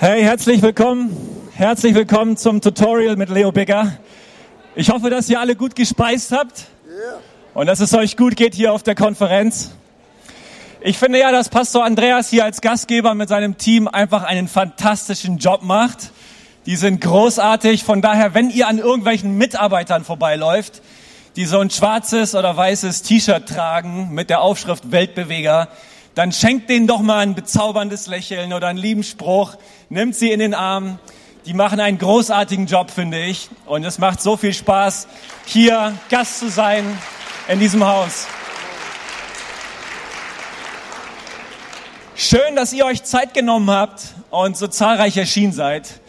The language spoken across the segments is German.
Hey, herzlich willkommen. Herzlich willkommen zum Tutorial mit Leo Bigger. Ich hoffe, dass ihr alle gut gespeist habt und dass es euch gut geht hier auf der Konferenz. Ich finde ja, dass Pastor Andreas hier als Gastgeber mit seinem Team einfach einen fantastischen Job macht. Die sind großartig. Von daher, wenn ihr an irgendwelchen Mitarbeitern vorbeiläuft, die so ein schwarzes oder weißes T-Shirt tragen mit der Aufschrift Weltbeweger, dann schenkt denen doch mal ein bezauberndes Lächeln oder einen lieben Spruch, nimmt sie in den Arm. Die machen einen großartigen Job, finde ich. Und es macht so viel Spaß, hier Gast zu sein in diesem Haus. Schön, dass ihr euch Zeit genommen habt und so zahlreich erschienen seid.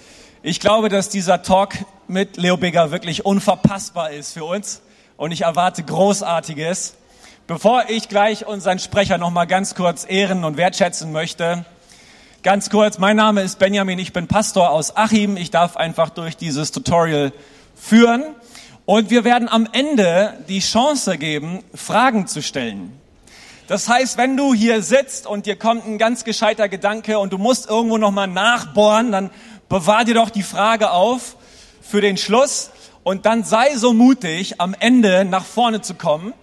Ich glaube, dass dieser Talk mit Leo Bigger wirklich unverpassbar ist für uns und ich erwarte Großartiges. Bevor ich gleich unseren Sprecher noch mal ganz kurz ehren und wertschätzen möchte, ganz kurz, mein Name ist Benjamin, ich bin Pastor aus Achim. Ich darf einfach durch dieses Tutorial führen und wir werden am Ende die Chance geben, Fragen zu stellen. Das heißt, wenn du hier sitzt und dir kommt ein ganz gescheiter Gedanke und du musst irgendwo noch mal nachbohren, dann bewahr dir doch die Frage auf für den Schluss und dann sei so mutig, am Ende nach vorne zu kommen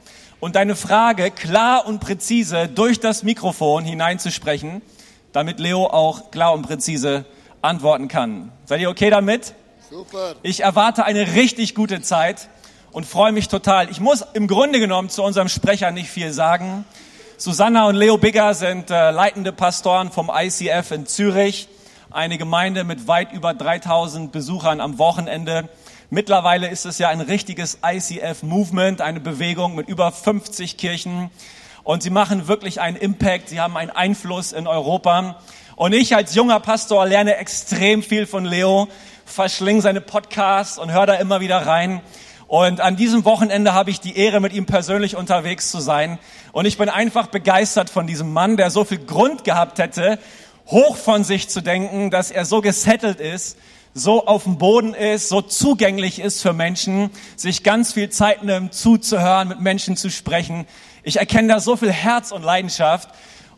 und deine Frage klar und präzise durch das Mikrofon hineinzusprechen, damit Leo auch klar und präzise antworten kann. Seid ihr okay damit? Super. Ich erwarte eine richtig gute Zeit und freue mich total. Ich muss im Grunde genommen zu unserem Sprecher nicht viel sagen. Susanna und Leo Bigger sind äh, leitende Pastoren vom ICF in Zürich, eine Gemeinde mit weit über 3000 Besuchern am Wochenende. Mittlerweile ist es ja ein richtiges ICF-Movement, eine Bewegung mit über 50 Kirchen. Und sie machen wirklich einen Impact, sie haben einen Einfluss in Europa. Und ich als junger Pastor lerne extrem viel von Leo, verschlinge seine Podcasts und höre da immer wieder rein. Und an diesem Wochenende habe ich die Ehre, mit ihm persönlich unterwegs zu sein. Und ich bin einfach begeistert von diesem Mann, der so viel Grund gehabt hätte, hoch von sich zu denken, dass er so gesettelt ist, so auf dem Boden ist, so zugänglich ist für Menschen, sich ganz viel Zeit nimmt, zuzuhören, mit Menschen zu sprechen. Ich erkenne da so viel Herz und Leidenschaft.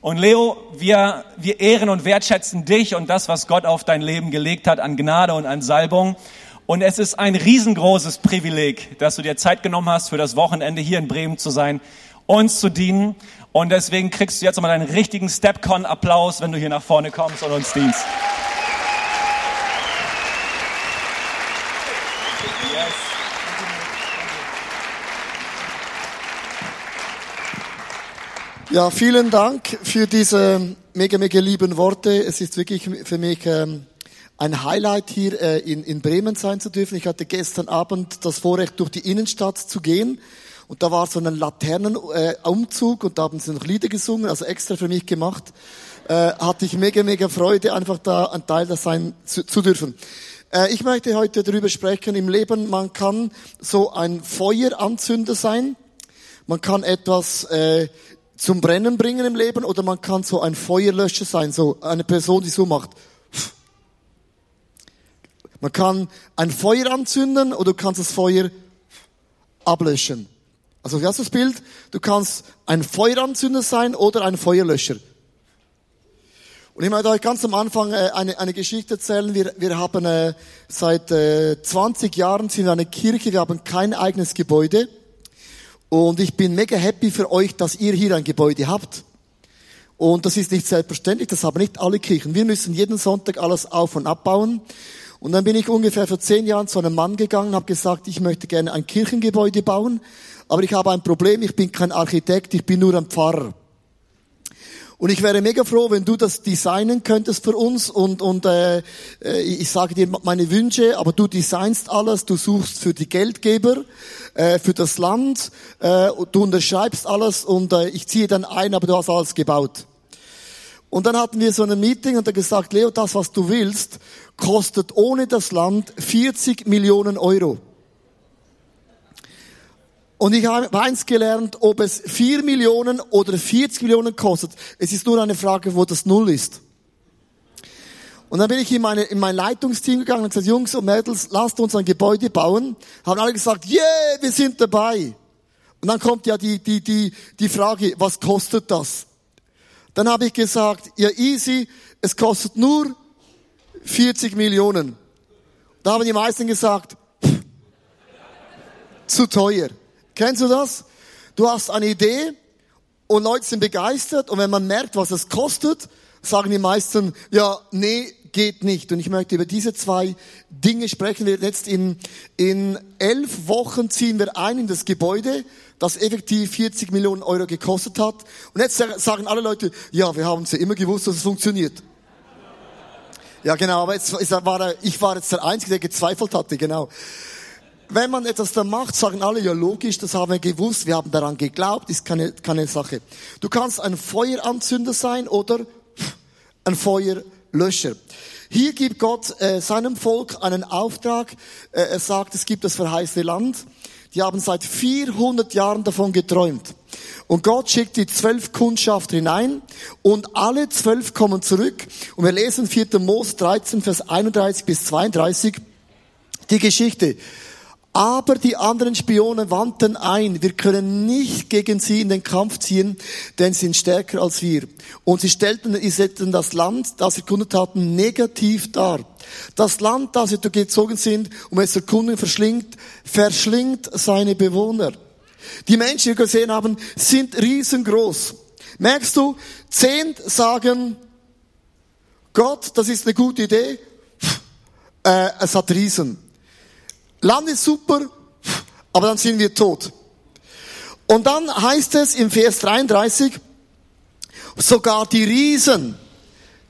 Und Leo, wir, wir ehren und wertschätzen dich und das, was Gott auf dein Leben gelegt hat an Gnade und an Salbung. Und es ist ein riesengroßes Privileg, dass du dir Zeit genommen hast, für das Wochenende hier in Bremen zu sein, uns zu dienen. Und deswegen kriegst du jetzt nochmal deinen richtigen Stepcon-Applaus, wenn du hier nach vorne kommst und uns dienst. Ja, vielen Dank für diese mega, mega lieben Worte. Es ist wirklich für mich ähm, ein Highlight hier äh, in, Bremen sein zu dürfen. Ich hatte gestern Abend das Vorrecht, durch die Innenstadt zu gehen. Und da war so ein Laternenumzug äh, und da haben sie noch Lieder gesungen, also extra für mich gemacht. Äh, hatte ich mega, mega Freude, einfach da ein Teil da sein zu, zu dürfen. Äh, ich möchte heute darüber sprechen, im Leben, man kann so ein Feueranzünder sein. Man kann etwas äh, zum Brennen bringen im Leben oder man kann so ein Feuerlöscher sein, so eine Person, die so macht. Man kann ein Feuer anzünden oder du kannst das Feuer ablöschen. Also, hast du das Bild? Du kannst ein Feueranzünder sein oder ein Feuerlöscher. Und ich möchte euch ganz am Anfang äh, eine, eine Geschichte erzählen. Wir, wir haben äh, seit äh, 20 Jahren sind wir eine Kirche, wir haben kein eigenes Gebäude. Und ich bin mega happy für euch, dass ihr hier ein Gebäude habt. Und das ist nicht selbstverständlich, das haben nicht alle Kirchen. Wir müssen jeden Sonntag alles auf und abbauen. Und dann bin ich ungefähr vor zehn Jahren zu einem Mann gegangen, habe gesagt, ich möchte gerne ein Kirchengebäude bauen, aber ich habe ein Problem, ich bin kein Architekt, ich bin nur ein Pfarrer. Und ich wäre mega froh, wenn du das designen könntest für uns und, und äh, äh, ich sage dir meine Wünsche, aber du designst alles, du suchst für die Geldgeber, äh, für das Land, äh, du unterschreibst alles und äh, ich ziehe dann ein, aber du hast alles gebaut. Und dann hatten wir so ein Meeting und er gesagt, Leo, das, was du willst, kostet ohne das Land 40 Millionen Euro. Und ich habe eins gelernt, ob es vier Millionen oder 40 Millionen kostet. Es ist nur eine Frage, wo das Null ist. Und dann bin ich in, meine, in mein Leitungsteam gegangen und gesagt, Jungs und Mädels, lasst uns ein Gebäude bauen. Haben alle gesagt, yeah, wir sind dabei. Und dann kommt ja die, die, die, die Frage, was kostet das? Dann habe ich gesagt, ja easy, es kostet nur 40 Millionen. Da haben die meisten gesagt, pff, zu teuer. Kennst du das? Du hast eine Idee und Leute sind begeistert und wenn man merkt, was es kostet, sagen die meisten, ja, nee, geht nicht. Und ich möchte über diese zwei Dinge sprechen. Wir jetzt in, in elf Wochen ziehen wir ein in das Gebäude, das effektiv 40 Millionen Euro gekostet hat. Und jetzt sagen alle Leute, ja, wir haben es ja immer gewusst, dass es funktioniert. Ja, genau, aber jetzt war ich war jetzt der Einzige, der gezweifelt hatte, genau. Wenn man etwas da macht, sagen alle, ja logisch, das haben wir gewusst, wir haben daran geglaubt, ist keine, keine Sache. Du kannst ein Feueranzünder sein oder ein Feuerlöscher. Hier gibt Gott äh, seinem Volk einen Auftrag. Äh, er sagt, es gibt das verheißene Land. Die haben seit 400 Jahren davon geträumt. Und Gott schickt die zwölf Kundschafter hinein und alle zwölf kommen zurück. Und wir lesen 4. Mose 13, Vers 31 bis 32 die Geschichte. Aber die anderen Spione wandten ein, wir können nicht gegen sie in den Kampf ziehen, denn sie sind stärker als wir. Und sie stellten Israeliten das Land, das sie erkundet hatten, negativ dar. Das Land, das sie gezogen sind, um es zu erkunden, verschlingt, verschlingt seine Bewohner. Die Menschen, die wir gesehen haben, sind riesengroß. Merkst du, zehn sagen, Gott, das ist eine gute Idee, äh, es hat Riesen. Land ist super, aber dann sind wir tot. Und dann heißt es im Vers 33, sogar die Riesen,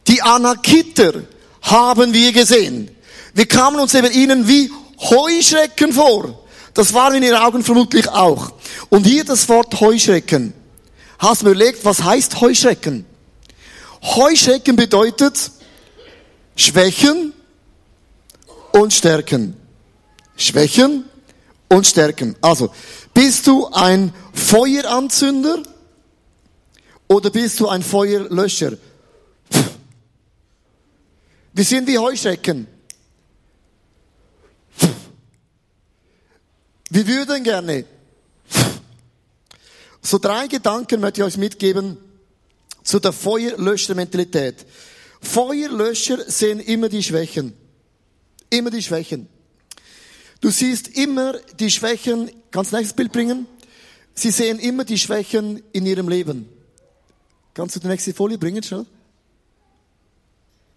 die Anakiter haben wir gesehen. Wir kamen uns eben ihnen wie Heuschrecken vor. Das waren in ihren Augen vermutlich auch. Und hier das Wort Heuschrecken. Hast du mir überlegt, was heißt Heuschrecken? Heuschrecken bedeutet Schwächen und Stärken. Schwächen und Stärken. Also, bist du ein Feueranzünder oder bist du ein Feuerlöscher? Wir sind wie Heuschrecken. Wir würden gerne. So drei Gedanken möchte ich euch mitgeben zu der Feuerlöscher-Mentalität. Feuerlöscher sehen immer die Schwächen. Immer die Schwächen. Du siehst immer die Schwächen, kannst du nächstes Bild bringen? Sie sehen immer die Schwächen in ihrem Leben. Kannst du die nächste Folie bringen, schnell?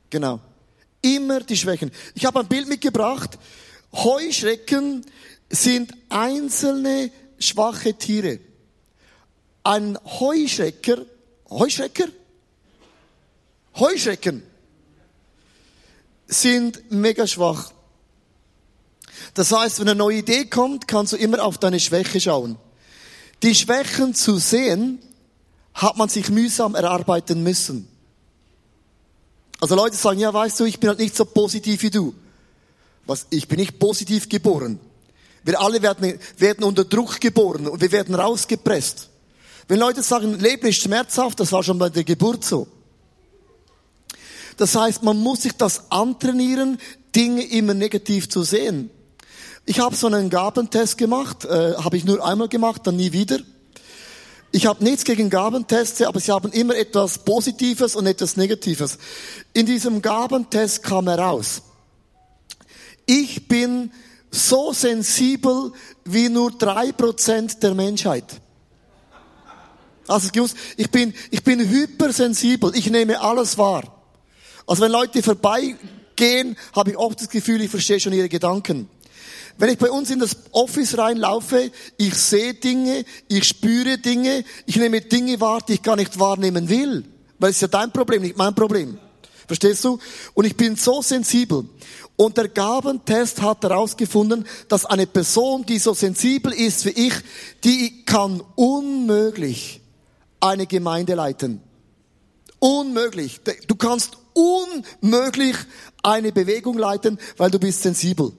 Genau. Immer die Schwächen. Ich habe ein Bild mitgebracht. Heuschrecken sind einzelne schwache Tiere. Ein Heuschrecker, Heuschrecker? Heuschrecken sind mega schwach. Das heißt, wenn eine neue Idee kommt, kannst du immer auf deine Schwäche schauen. Die Schwächen zu sehen, hat man sich mühsam erarbeiten müssen. Also Leute sagen, ja, weißt du, ich bin halt nicht so positiv wie du. Was? Ich bin nicht positiv geboren. Wir alle werden, werden unter Druck geboren und wir werden rausgepresst. Wenn Leute sagen, Leben ist schmerzhaft, das war schon bei der Geburt so. Das heißt, man muss sich das antrainieren, Dinge immer negativ zu sehen. Ich habe so einen Gabentest gemacht, äh, habe ich nur einmal gemacht, dann nie wieder. Ich habe nichts gegen Gabentests, aber sie haben immer etwas Positives und etwas Negatives. In diesem Gabentest kam heraus, ich bin so sensibel wie nur drei Prozent der Menschheit. Also ich bin, ich bin hypersensibel, ich nehme alles wahr. Also wenn Leute vorbeigehen, habe ich oft das Gefühl, ich verstehe schon ihre Gedanken. Wenn ich bei uns in das Office reinlaufe, ich sehe Dinge, ich spüre Dinge, ich nehme Dinge wahr, die ich gar nicht wahrnehmen will. Weil es ist ja dein Problem, nicht mein Problem. Verstehst du? Und ich bin so sensibel. Und der Gabentest hat herausgefunden, dass eine Person, die so sensibel ist wie ich, die kann unmöglich eine Gemeinde leiten. Unmöglich. Du kannst unmöglich eine Bewegung leiten, weil du bist sensibel.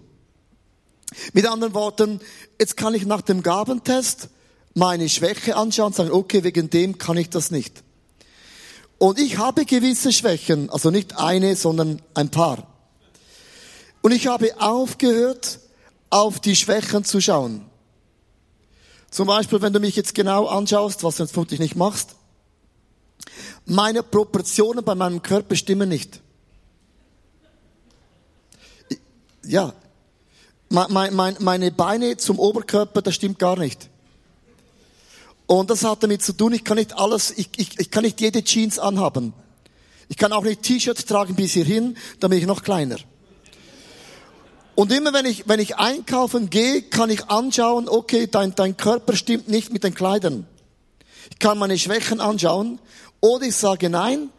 Mit anderen Worten, jetzt kann ich nach dem Gabentest meine Schwäche anschauen und sagen, okay, wegen dem kann ich das nicht. Und ich habe gewisse Schwächen, also nicht eine, sondern ein paar. Und ich habe aufgehört, auf die Schwächen zu schauen. Zum Beispiel, wenn du mich jetzt genau anschaust, was du jetzt vermutlich nicht machst, meine Proportionen bei meinem Körper stimmen nicht. Ja. Mein, mein, meine Beine zum Oberkörper, das stimmt gar nicht. Und das hat damit zu tun, ich kann nicht alles, ich, ich, ich kann nicht jede Jeans anhaben. Ich kann auch nicht T-Shirt tragen bis hierhin, dann bin ich noch kleiner. Und immer wenn ich, wenn ich einkaufen gehe, kann ich anschauen, okay, dein, dein Körper stimmt nicht mit den Kleidern. Ich kann meine Schwächen anschauen. Oder ich sage, nein,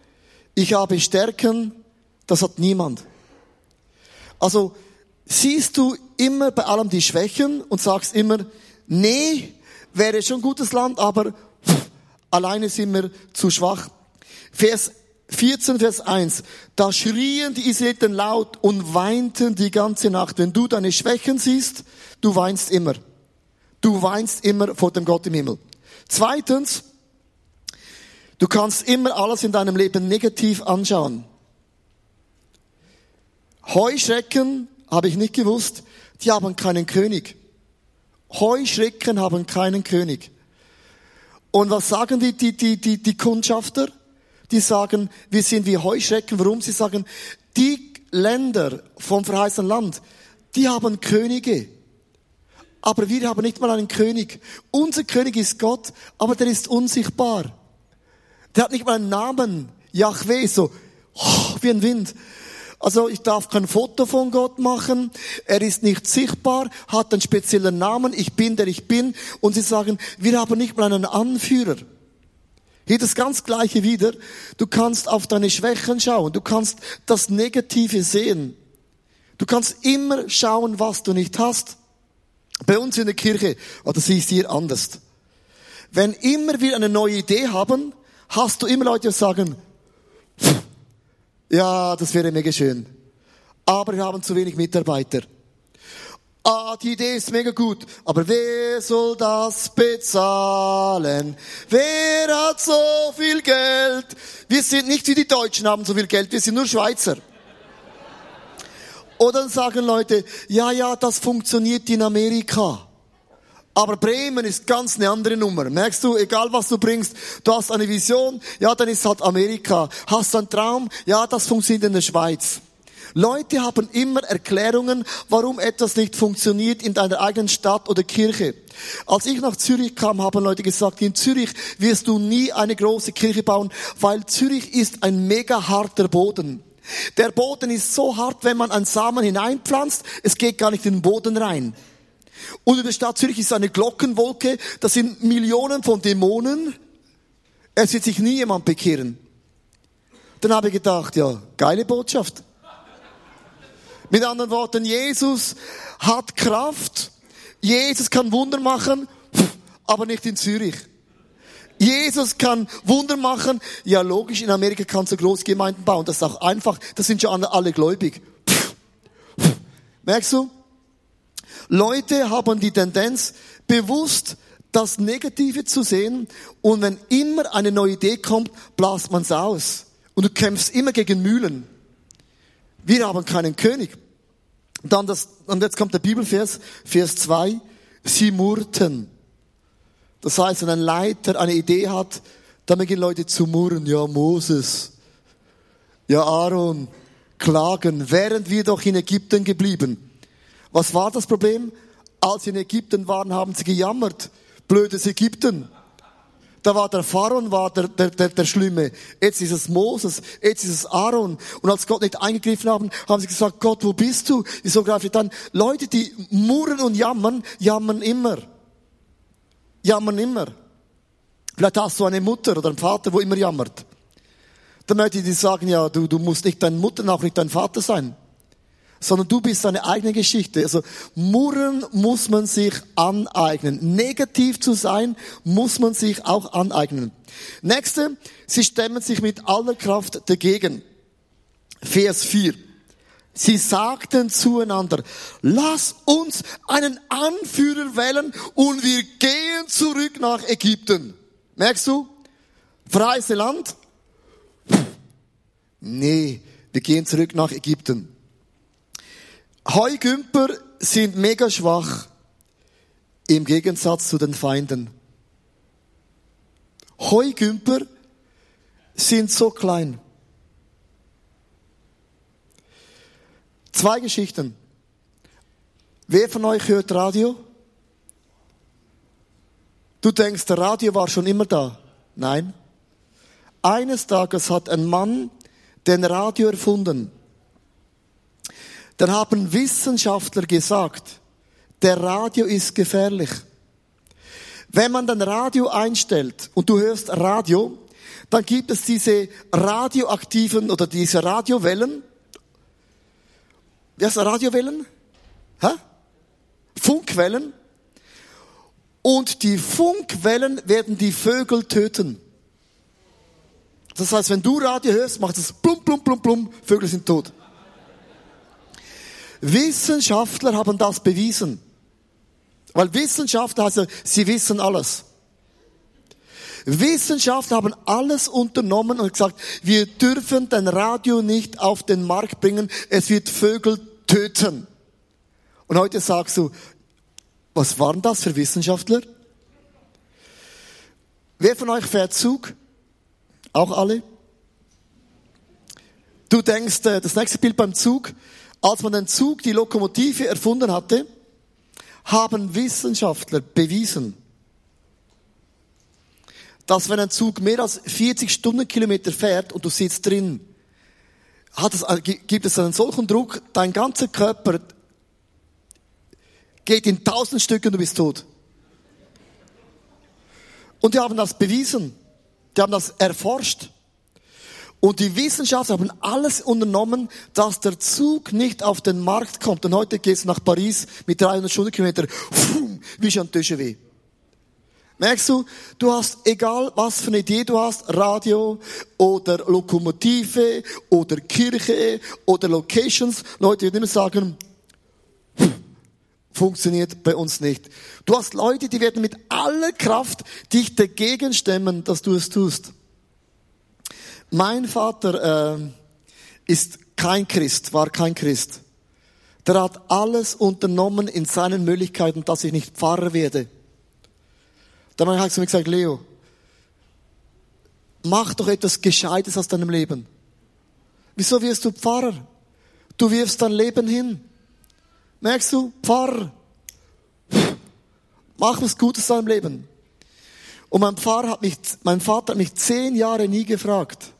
ich habe Stärken, das hat niemand. Also, siehst du immer bei allem die Schwächen und sagst immer, nee, wäre schon gutes Land, aber pff, alleine sind wir zu schwach. Vers 14, Vers 1. Da schrien die Israeliten laut und weinten die ganze Nacht. Wenn du deine Schwächen siehst, du weinst immer. Du weinst immer vor dem Gott im Himmel. Zweitens, du kannst immer alles in deinem Leben negativ anschauen. Heuschrecken, habe ich nicht gewusst, die haben keinen König. Heuschrecken haben keinen König. Und was sagen die, die, die, die, die Kundschafter? Die sagen, wir sind wie Heuschrecken. Warum? Sie sagen, die Länder vom verheißenen Land, die haben Könige. Aber wir haben nicht mal einen König. Unser König ist Gott, aber der ist unsichtbar. Der hat nicht mal einen Namen. Yahweh, so, oh, wie ein Wind. Also ich darf kein Foto von Gott machen. Er ist nicht sichtbar, hat einen speziellen Namen. Ich bin der ich bin. Und sie sagen, wir haben nicht mal einen Anführer. Hier das ganz Gleiche wieder. Du kannst auf deine Schwächen schauen. Du kannst das Negative sehen. Du kannst immer schauen, was du nicht hast. Bei uns in der Kirche, oder sie ist hier anders. Wenn immer wir eine neue Idee haben, hast du immer Leute, die sagen, ja, das wäre mega schön. Aber wir haben zu wenig Mitarbeiter. Ah, die Idee ist mega gut, aber wer soll das bezahlen? Wer hat so viel Geld? Wir sind nicht wie die Deutschen haben so viel Geld, wir sind nur Schweizer. Oder dann sagen Leute, ja, ja, das funktioniert in Amerika. Aber Bremen ist ganz eine andere Nummer. Merkst du, egal was du bringst, du hast eine Vision, ja, dann ist halt Amerika. Hast du einen Traum, ja, das funktioniert in der Schweiz. Leute haben immer Erklärungen, warum etwas nicht funktioniert in deiner eigenen Stadt oder Kirche. Als ich nach Zürich kam, haben Leute gesagt, in Zürich wirst du nie eine große Kirche bauen, weil Zürich ist ein mega harter Boden. Der Boden ist so hart, wenn man einen Samen hineinpflanzt, es geht gar nicht in den Boden rein. Und in der Stadt Zürich ist eine Glockenwolke, das sind Millionen von Dämonen. Es wird sich nie jemand bekehren. Dann habe ich gedacht, ja, geile Botschaft. Mit anderen Worten, Jesus hat Kraft. Jesus kann Wunder machen, aber nicht in Zürich. Jesus kann Wunder machen. Ja, logisch, in Amerika kannst du Großgemeinden bauen. Das ist auch einfach. Das sind schon alle gläubig. Merkst du? Leute haben die Tendenz, bewusst das Negative zu sehen und wenn immer eine neue Idee kommt, blast man es aus. Und du kämpfst immer gegen Mühlen. Wir haben keinen König. Dann das, und jetzt kommt der Bibelvers, Vers 2. Sie murrten. Das heißt, wenn ein Leiter eine Idee hat, dann beginnen Leute zu murren. Ja, Moses. Ja, Aaron. Klagen. Während wir doch in Ägypten geblieben. Was war das Problem? Als sie in Ägypten waren, haben sie gejammert. Blödes Ägypten. Da war der Pharaon, war der, der, der, der Schlimme. Jetzt ist es Moses, jetzt ist es Aaron. Und als Gott nicht eingegriffen haben, haben sie gesagt, Gott, wo bist du? Ich so greife dann. Leute, die murren und jammern, jammern immer. Jammern immer. Vielleicht hast du eine Mutter oder einen Vater, wo immer jammert. Dann möchte ich dir sagen, ja, du, du musst nicht deine Mutter, auch nicht dein Vater sein sondern du bist deine eigene Geschichte. Also murren muss man sich aneignen. Negativ zu sein muss man sich auch aneignen. Nächste, sie stemmen sich mit aller Kraft dagegen. Vers 4. Sie sagten zueinander, lass uns einen Anführer wählen und wir gehen zurück nach Ägypten. Merkst du? Freies Land? Nee, wir gehen zurück nach Ägypten. Heugümper sind mega schwach im Gegensatz zu den Feinden. Heugümper sind so klein. Zwei Geschichten. Wer von euch hört Radio? Du denkst, der Radio war schon immer da. Nein. Eines Tages hat ein Mann den Radio erfunden. Dann haben Wissenschaftler gesagt, der Radio ist gefährlich. Wenn man dann Radio einstellt und du hörst Radio, dann gibt es diese radioaktiven oder diese Radiowellen. Heißt Radiowellen? Hä? Funkwellen. Und die Funkwellen werden die Vögel töten. Das heißt, wenn du Radio hörst, macht es plum, plum, plum, plum, Vögel sind tot. Wissenschaftler haben das bewiesen. Weil Wissenschaftler heißt, sie wissen alles. Wissenschaftler haben alles unternommen und gesagt, wir dürfen den Radio nicht auf den Markt bringen, es wird Vögel töten. Und heute sagst du, was waren das für Wissenschaftler? Wer von euch fährt Zug? Auch alle? Du denkst, äh, das nächste Bild beim Zug, als man den Zug, die Lokomotive erfunden hatte, haben Wissenschaftler bewiesen, dass wenn ein Zug mehr als 40 Stundenkilometer fährt und du sitzt drin, es, äh, gibt es einen solchen Druck, dein ganzer Körper geht in tausend Stücke und du bist tot. Und die haben das bewiesen. Die haben das erforscht. Und die Wissenschaftler haben alles unternommen, dass der Zug nicht auf den Markt kommt. Und heute gehst du nach Paris mit 300 Stundenkilometer, wie schon weh. Merkst du, du hast, egal was für eine Idee du hast, Radio oder Lokomotive oder Kirche oder Locations, Leute würden immer sagen, funktioniert bei uns nicht. Du hast Leute, die werden mit aller Kraft dich dagegen stemmen, dass du es tust. Mein Vater äh, ist kein Christ, war kein Christ. Der hat alles unternommen in seinen Möglichkeiten, dass ich nicht Pfarrer werde. Dann habe ich zu mir gesagt, Leo, mach doch etwas Gescheites aus deinem Leben. Wieso wirst du Pfarrer? Du wirfst dein Leben hin. Merkst du, Pfarrer, mach was Gutes in deinem Leben. Und mein, Pfarrer hat mich, mein Vater hat mich zehn Jahre nie gefragt,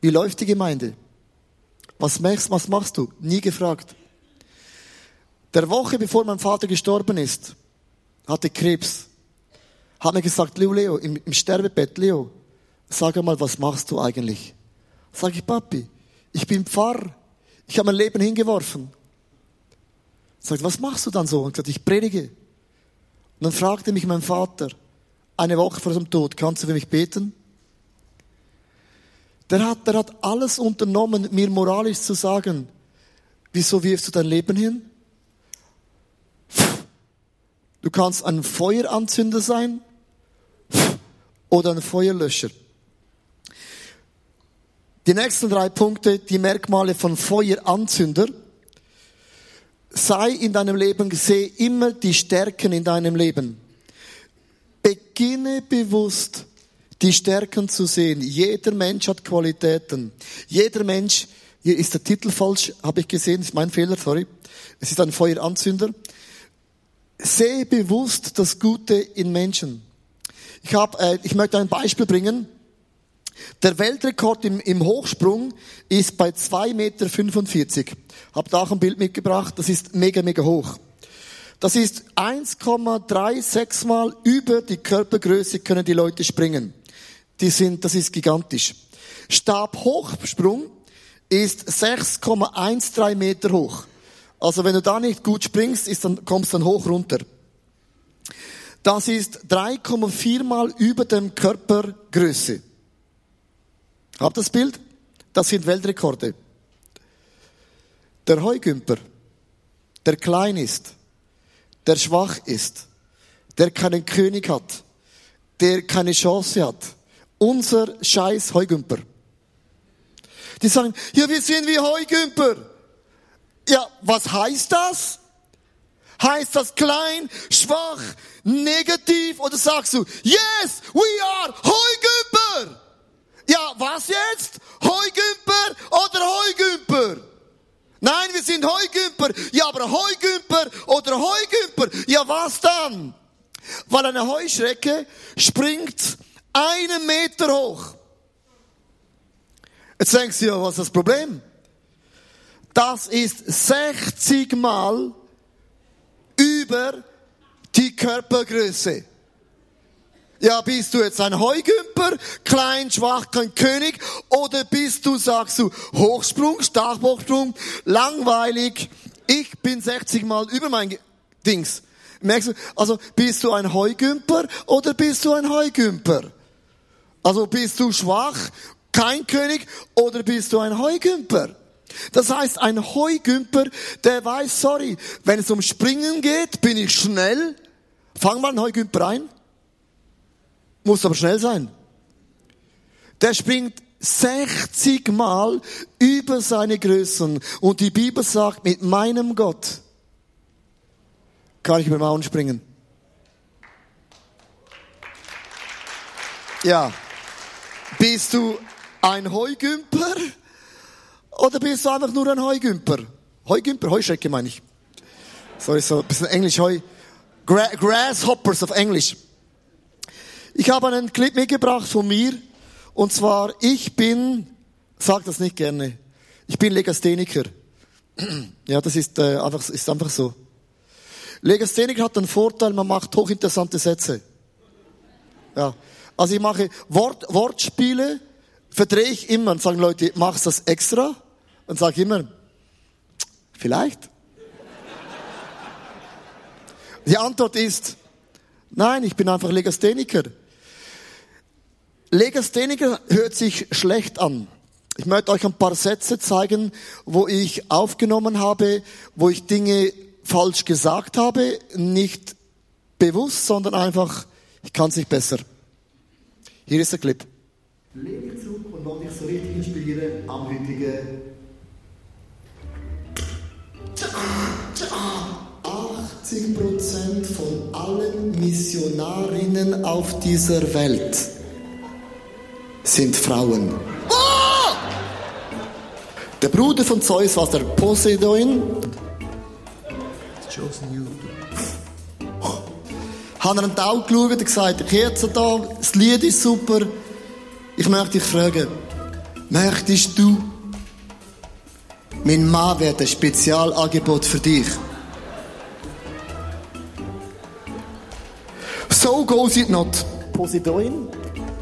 wie läuft die Gemeinde? Was machst, was machst du? Nie gefragt. Der Woche bevor mein Vater gestorben ist, hatte Krebs, hat mir gesagt, Leo, Leo, im, im Sterbebett, Leo, sag einmal, was machst du eigentlich? Sag ich, Papi, ich bin Pfarrer. Ich habe mein Leben hingeworfen. Sagt, was machst du dann so? Und gesagt, ich predige. Und dann fragte mich mein Vater, eine Woche vor seinem Tod, kannst du für mich beten? Der hat, der hat alles unternommen, mir moralisch zu sagen, wieso wirfst du dein Leben hin? Du kannst ein Feueranzünder sein oder ein Feuerlöscher. Die nächsten drei Punkte, die Merkmale von Feueranzünder sei in deinem Leben, sehe immer die Stärken in deinem Leben. Beginne bewusst die Stärken zu sehen. Jeder Mensch hat Qualitäten. Jeder Mensch, hier ist der Titel falsch, habe ich gesehen, ist mein Fehler, sorry. Es ist ein Feueranzünder. Sehe bewusst das Gute in Menschen. Ich, hab, äh, ich möchte ein Beispiel bringen. Der Weltrekord im, im Hochsprung ist bei 2,45 Meter. Hab da auch ein Bild mitgebracht. Das ist mega, mega hoch. Das ist 1,36 Mal über die Körpergröße können die Leute springen. Die sind, das ist gigantisch. Stabhochsprung ist 6,13 Meter hoch. Also wenn du da nicht gut springst, ist dann, kommst du dann hoch runter. Das ist 3,4 Mal über dem Körpergröße. Habt das Bild? Das sind Weltrekorde. Der Heugümper, der klein ist, der schwach ist, der keinen König hat, der keine Chance hat. Unser scheiß Heugümper. Die sagen, ja, wir sind wie Heugümper. Ja, was heißt das? Heißt das klein, schwach, negativ oder sagst du, yes, we are Heugümper? Ja, was jetzt? Heugümper oder Heugümper? Nein, wir sind Heugümper. Ja, aber Heugümper oder Heugümper. Ja, was dann? Weil eine Heuschrecke springt einen Meter hoch. Jetzt denkst du ja, was ist das Problem? Das ist 60 Mal über die Körpergröße. Ja, bist du jetzt ein Heugümper, klein, schwach, kein König, oder bist du, sagst du, Hochsprung, Stabhochsprung, langweilig, ich bin 60 Mal über mein Dings. Merkst du, also bist du ein Heugümper oder bist du ein Heugümper? Also bist du schwach, kein König oder bist du ein Heugümper? Das heißt, ein Heugümper, der weiß, sorry, wenn es um Springen geht, bin ich schnell. Fang mal einen Heugümper ein. Muss aber schnell sein. Der springt 60 Mal über seine Größen. Und die Bibel sagt, mit meinem Gott kann ich über Mauern springen. Ja. Bist du ein Heugümper? Oder bist du einfach nur ein Heugümper? Heugümper, Heuschrecke meine ich. Sorry, so ein bisschen Englisch, Heu. Gra Grasshoppers auf Englisch. Ich habe einen Clip mitgebracht von mir. Und zwar, ich bin, sag das nicht gerne, ich bin Legastheniker. Ja, das ist, äh, einfach, ist einfach so. Legastheniker hat den Vorteil, man macht hochinteressante Sätze. Ja. Also ich mache Wort, Wortspiele, verdrehe ich immer und sagen Leute, machst das extra? Und sage immer, vielleicht. Die Antwort ist, nein, ich bin einfach Legastheniker. Legastheniker hört sich schlecht an. Ich möchte euch ein paar Sätze zeigen, wo ich aufgenommen habe, wo ich Dinge falsch gesagt habe, nicht bewusst, sondern einfach, ich kann es nicht besser. Hier ist der Clip. Lehne ich zurück und wollte dich so richtig inspirieren am heutigen 80% von allen Missionarinnen auf dieser Welt sind Frauen. Der Bruder von Zeus war der Poseidon. Hat er einen Tau geschaut und gesagt, ich jetzt da, das Lied ist super. Ich möchte dich fragen, möchtest du mein Mann wird ein Spezialangebot für dich. So goes it not. Poseidon,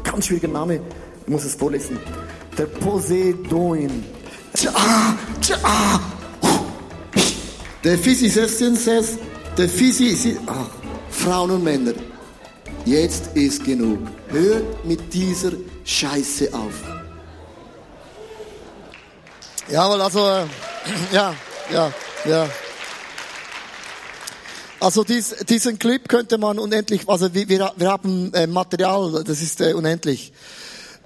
ganz schwieriger Name, ich muss es vorlesen. Der Poseidon. Der Physicist says, der Physicist, ah, Frauen und Männer, jetzt ist genug. Hört mit dieser Scheiße auf. Jawohl, also, äh, ja, ja, ja. Also dies, diesen Clip könnte man unendlich, also wir, wir haben äh, Material, das ist äh, unendlich.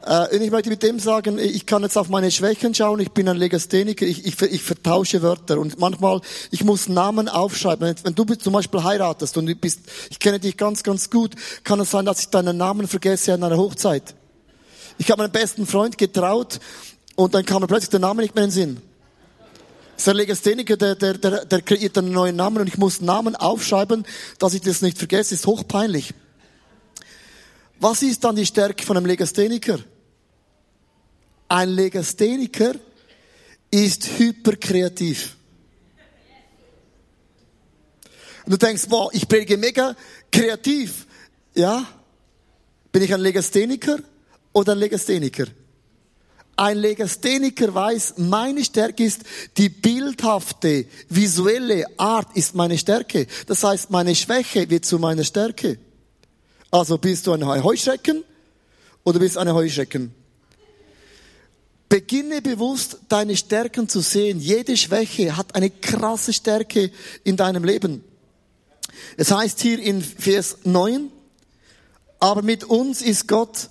Äh, und ich möchte mit dem sagen, ich kann jetzt auf meine Schwächen schauen, ich bin ein Legastheniker, ich, ich, ich vertausche Wörter und manchmal, ich muss Namen aufschreiben. Wenn du zum Beispiel heiratest und du bist, ich kenne dich ganz, ganz gut, kann es sein, dass ich deinen Namen vergesse an einer Hochzeit. Ich habe meinen besten Freund getraut und dann kam mir plötzlich der Name nicht mehr in den Sinn. Das ist der Legastheniker, der, der, der, der kreiert einen neuen Namen und ich muss Namen aufschreiben, dass ich das nicht vergesse, ist hochpeinlich. Was ist dann die Stärke von einem Legastheniker? Ein Legastheniker ist hyperkreativ. Du denkst, boah, ich predige mega kreativ. Ja? Bin ich ein Legastheniker oder ein Legastheniker? Ein Legastheniker weiß, meine Stärke ist die bildhafte, visuelle Art ist meine Stärke. Das heißt, meine Schwäche wird zu meiner Stärke. Also bist du ein Heuschrecken oder bist du eine Heuschrecken? Beginne bewusst deine Stärken zu sehen. Jede Schwäche hat eine krasse Stärke in deinem Leben. Es heißt hier in Vers 9, aber mit uns ist Gott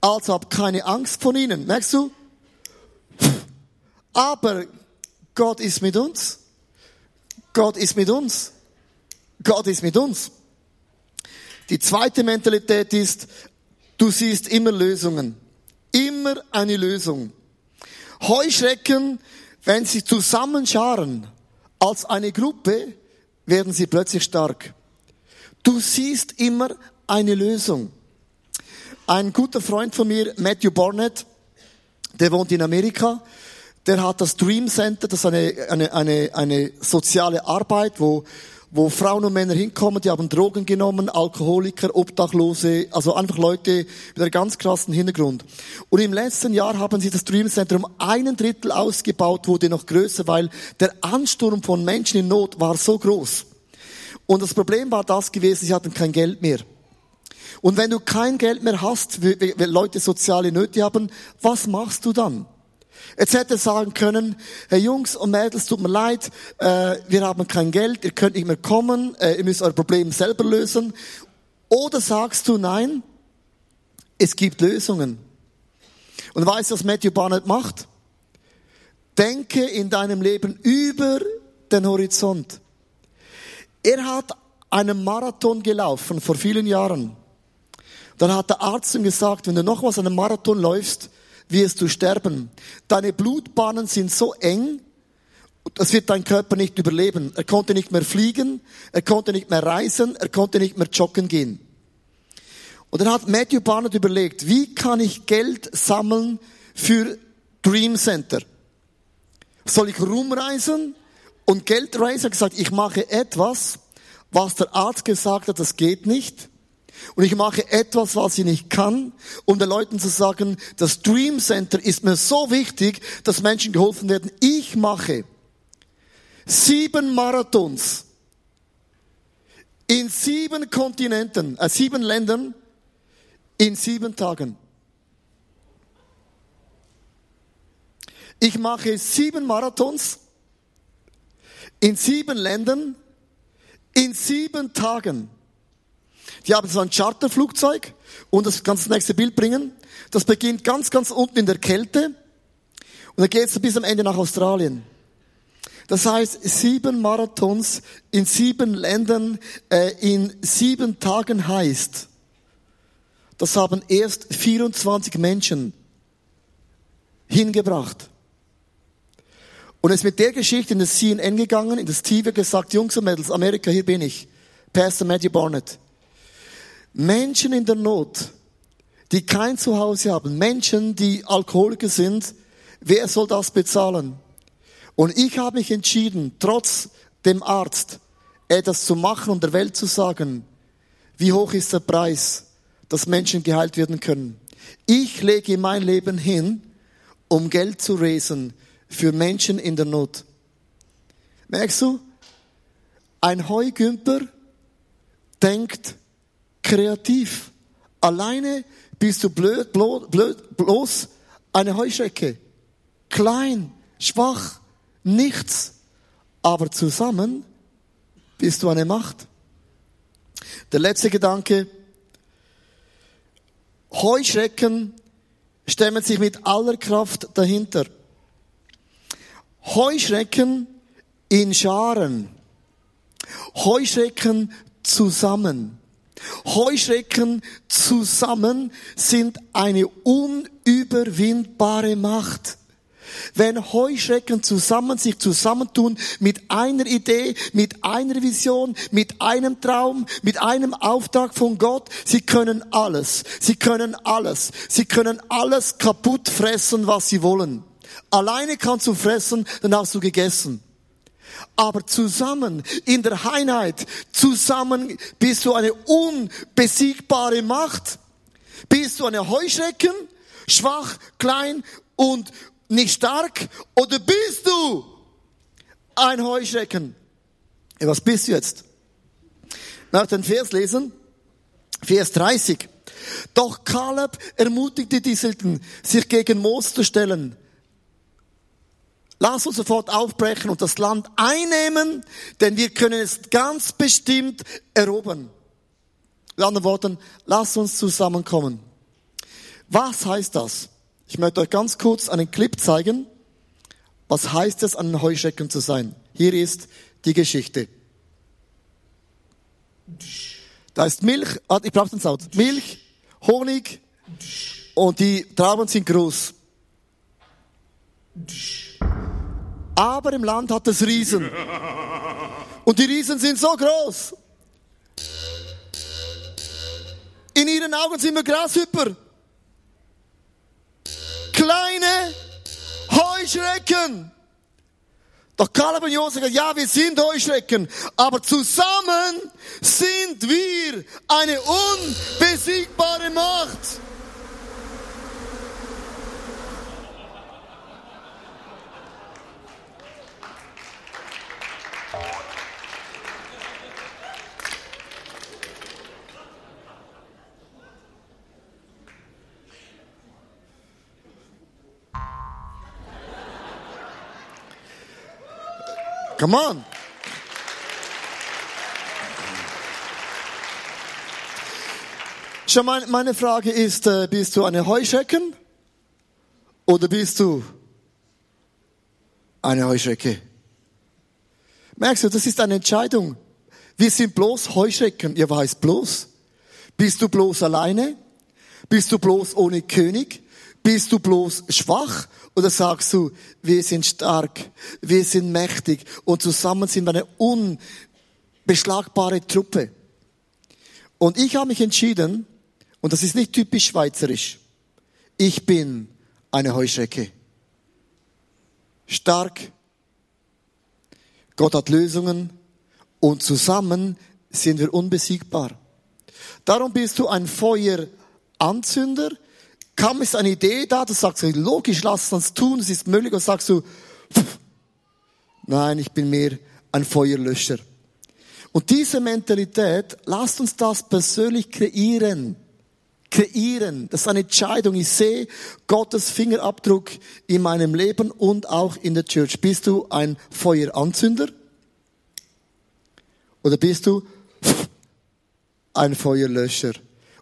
also hab keine Angst von ihnen. Merkst du? Aber Gott ist mit uns. Gott ist mit uns. Gott ist mit uns. Die zweite Mentalität ist, du siehst immer Lösungen. Immer eine Lösung. Heuschrecken Wenn sie zusammenscharen als eine Gruppe, werden sie plötzlich stark. Du siehst immer eine Lösung. Ein guter Freund von mir, Matthew Barnett, der wohnt in Amerika, der hat das Dream Center, das ist eine, eine, eine, eine soziale Arbeit, wo, wo Frauen und Männer hinkommen, die haben Drogen genommen, Alkoholiker, Obdachlose, also einfach Leute mit einem ganz krassen Hintergrund. Und im letzten Jahr haben sie das Dream Center um einen Drittel ausgebaut, wurde noch größer, weil der Ansturm von Menschen in Not war so groß. Und das Problem war das gewesen, sie hatten kein Geld mehr. Und wenn du kein Geld mehr hast, wenn Leute soziale Nöte haben, was machst du dann? Jetzt hätte er sagen können, hey Jungs und Mädels, tut mir leid, äh, wir haben kein Geld, ihr könnt nicht mehr kommen, äh, ihr müsst eure Probleme selber lösen. Oder sagst du, nein, es gibt Lösungen. Und weißt du, was Matthew Barnett macht? Denke in deinem Leben über den Horizont. Er hat einen Marathon gelaufen vor vielen Jahren. Dann hat der Arzt ihm gesagt, wenn du nochmals einen Marathon läufst, wirst du sterben. Deine Blutbahnen sind so eng, das wird dein Körper nicht überleben. Er konnte nicht mehr fliegen, er konnte nicht mehr reisen, er konnte nicht mehr joggen gehen. Und dann hat Matthew Barnett überlegt, wie kann ich Geld sammeln für Dream Center? Soll ich rumreisen und Geld reisen? Er hat gesagt, ich mache etwas, was der Arzt gesagt hat, das geht nicht. Und ich mache etwas, was ich nicht kann, um den Leuten zu sagen, das Dream Center ist mir so wichtig, dass Menschen geholfen werden. Ich mache sieben Marathons in sieben Kontinenten, äh, sieben Ländern, in sieben Tagen. Ich mache sieben Marathons in sieben Ländern, in sieben Tagen. Die haben so ein Charterflugzeug und das kannst du das nächste Bild bringen. Das beginnt ganz, ganz unten in der Kälte und dann geht es bis am Ende nach Australien. Das heißt, sieben Marathons in sieben Ländern äh, in sieben Tagen heißt, das haben erst 24 Menschen hingebracht. Und es ist mit der Geschichte in das CNN gegangen, in das TV gesagt, Jungs und Mädels, Amerika, hier bin ich. Pastor Matthew Barnett. Menschen in der Not, die kein Zuhause haben, Menschen, die Alkoholiker sind, wer soll das bezahlen? Und ich habe mich entschieden, trotz dem Arzt, etwas zu machen und der Welt zu sagen, wie hoch ist der Preis, dass Menschen geheilt werden können. Ich lege mein Leben hin, um Geld zu raisen für Menschen in der Not. Merkst du? Ein Heugümper denkt kreativ. Alleine bist du blöd, blöd, blöd, bloß eine Heuschrecke. Klein, schwach, nichts. Aber zusammen bist du eine Macht. Der letzte Gedanke. Heuschrecken stemmen sich mit aller Kraft dahinter. Heuschrecken in Scharen. Heuschrecken zusammen. Heuschrecken zusammen sind eine unüberwindbare Macht. Wenn Heuschrecken zusammen sich zusammentun mit einer Idee, mit einer Vision, mit einem Traum, mit einem Auftrag von Gott, sie können alles. Sie können alles. Sie können alles kaputt fressen, was sie wollen. Alleine kannst du fressen, dann hast du gegessen. Aber zusammen, in der Einheit, zusammen bist du eine unbesiegbare Macht. Bist du eine Heuschrecken, schwach, klein und nicht stark? Oder bist du ein Heuschrecken? Was bist du jetzt? Nach den Vers lesen. Vers 30. Doch Kaleb ermutigte die Israeliten, sich gegen Mos zu stellen. Lass uns sofort aufbrechen und das Land einnehmen, denn wir können es ganz bestimmt erobern. Mit anderen Worten, lass uns zusammenkommen. Was heißt das? Ich möchte euch ganz kurz einen Clip zeigen. Was heißt es, an Heuschrecken zu sein? Hier ist die Geschichte. Da ist Milch, ah, ich brauche den Sound. Milch, Honig und die Trauben sind groß. Aber im Land hat es Riesen. Und die Riesen sind so groß. In ihren Augen sind wir Grashüpper. Kleine Heuschrecken. Doch Kaleb und Josef sagen, ja, wir sind Heuschrecken, aber zusammen sind wir eine unbesiegbare Macht. Come on. Schau, meine, Frage ist, äh, bist du eine Heuschrecken oder bist du eine Heuschrecke? Merkst du, das ist eine Entscheidung. Wir sind bloß Heuschrecken. Ihr weißt bloß. Bist du bloß alleine? Bist du bloß ohne König? Bist du bloß schwach? Oder sagst du, wir sind stark, wir sind mächtig und zusammen sind wir eine unbeschlagbare Truppe? Und ich habe mich entschieden, und das ist nicht typisch schweizerisch, ich bin eine Heuschrecke. Stark, Gott hat Lösungen und zusammen sind wir unbesiegbar. Darum bist du ein Feueranzünder, kam es eine Idee da, du sagst, logisch, lass uns tun, es ist möglich, und sagst du, pff, nein, ich bin mehr ein Feuerlöscher. Und diese Mentalität, lasst uns das persönlich kreieren. Kreieren. Das ist eine Entscheidung. Ich sehe Gottes Fingerabdruck in meinem Leben und auch in der Church. Bist du ein Feueranzünder? Oder bist du ein Feuerlöscher?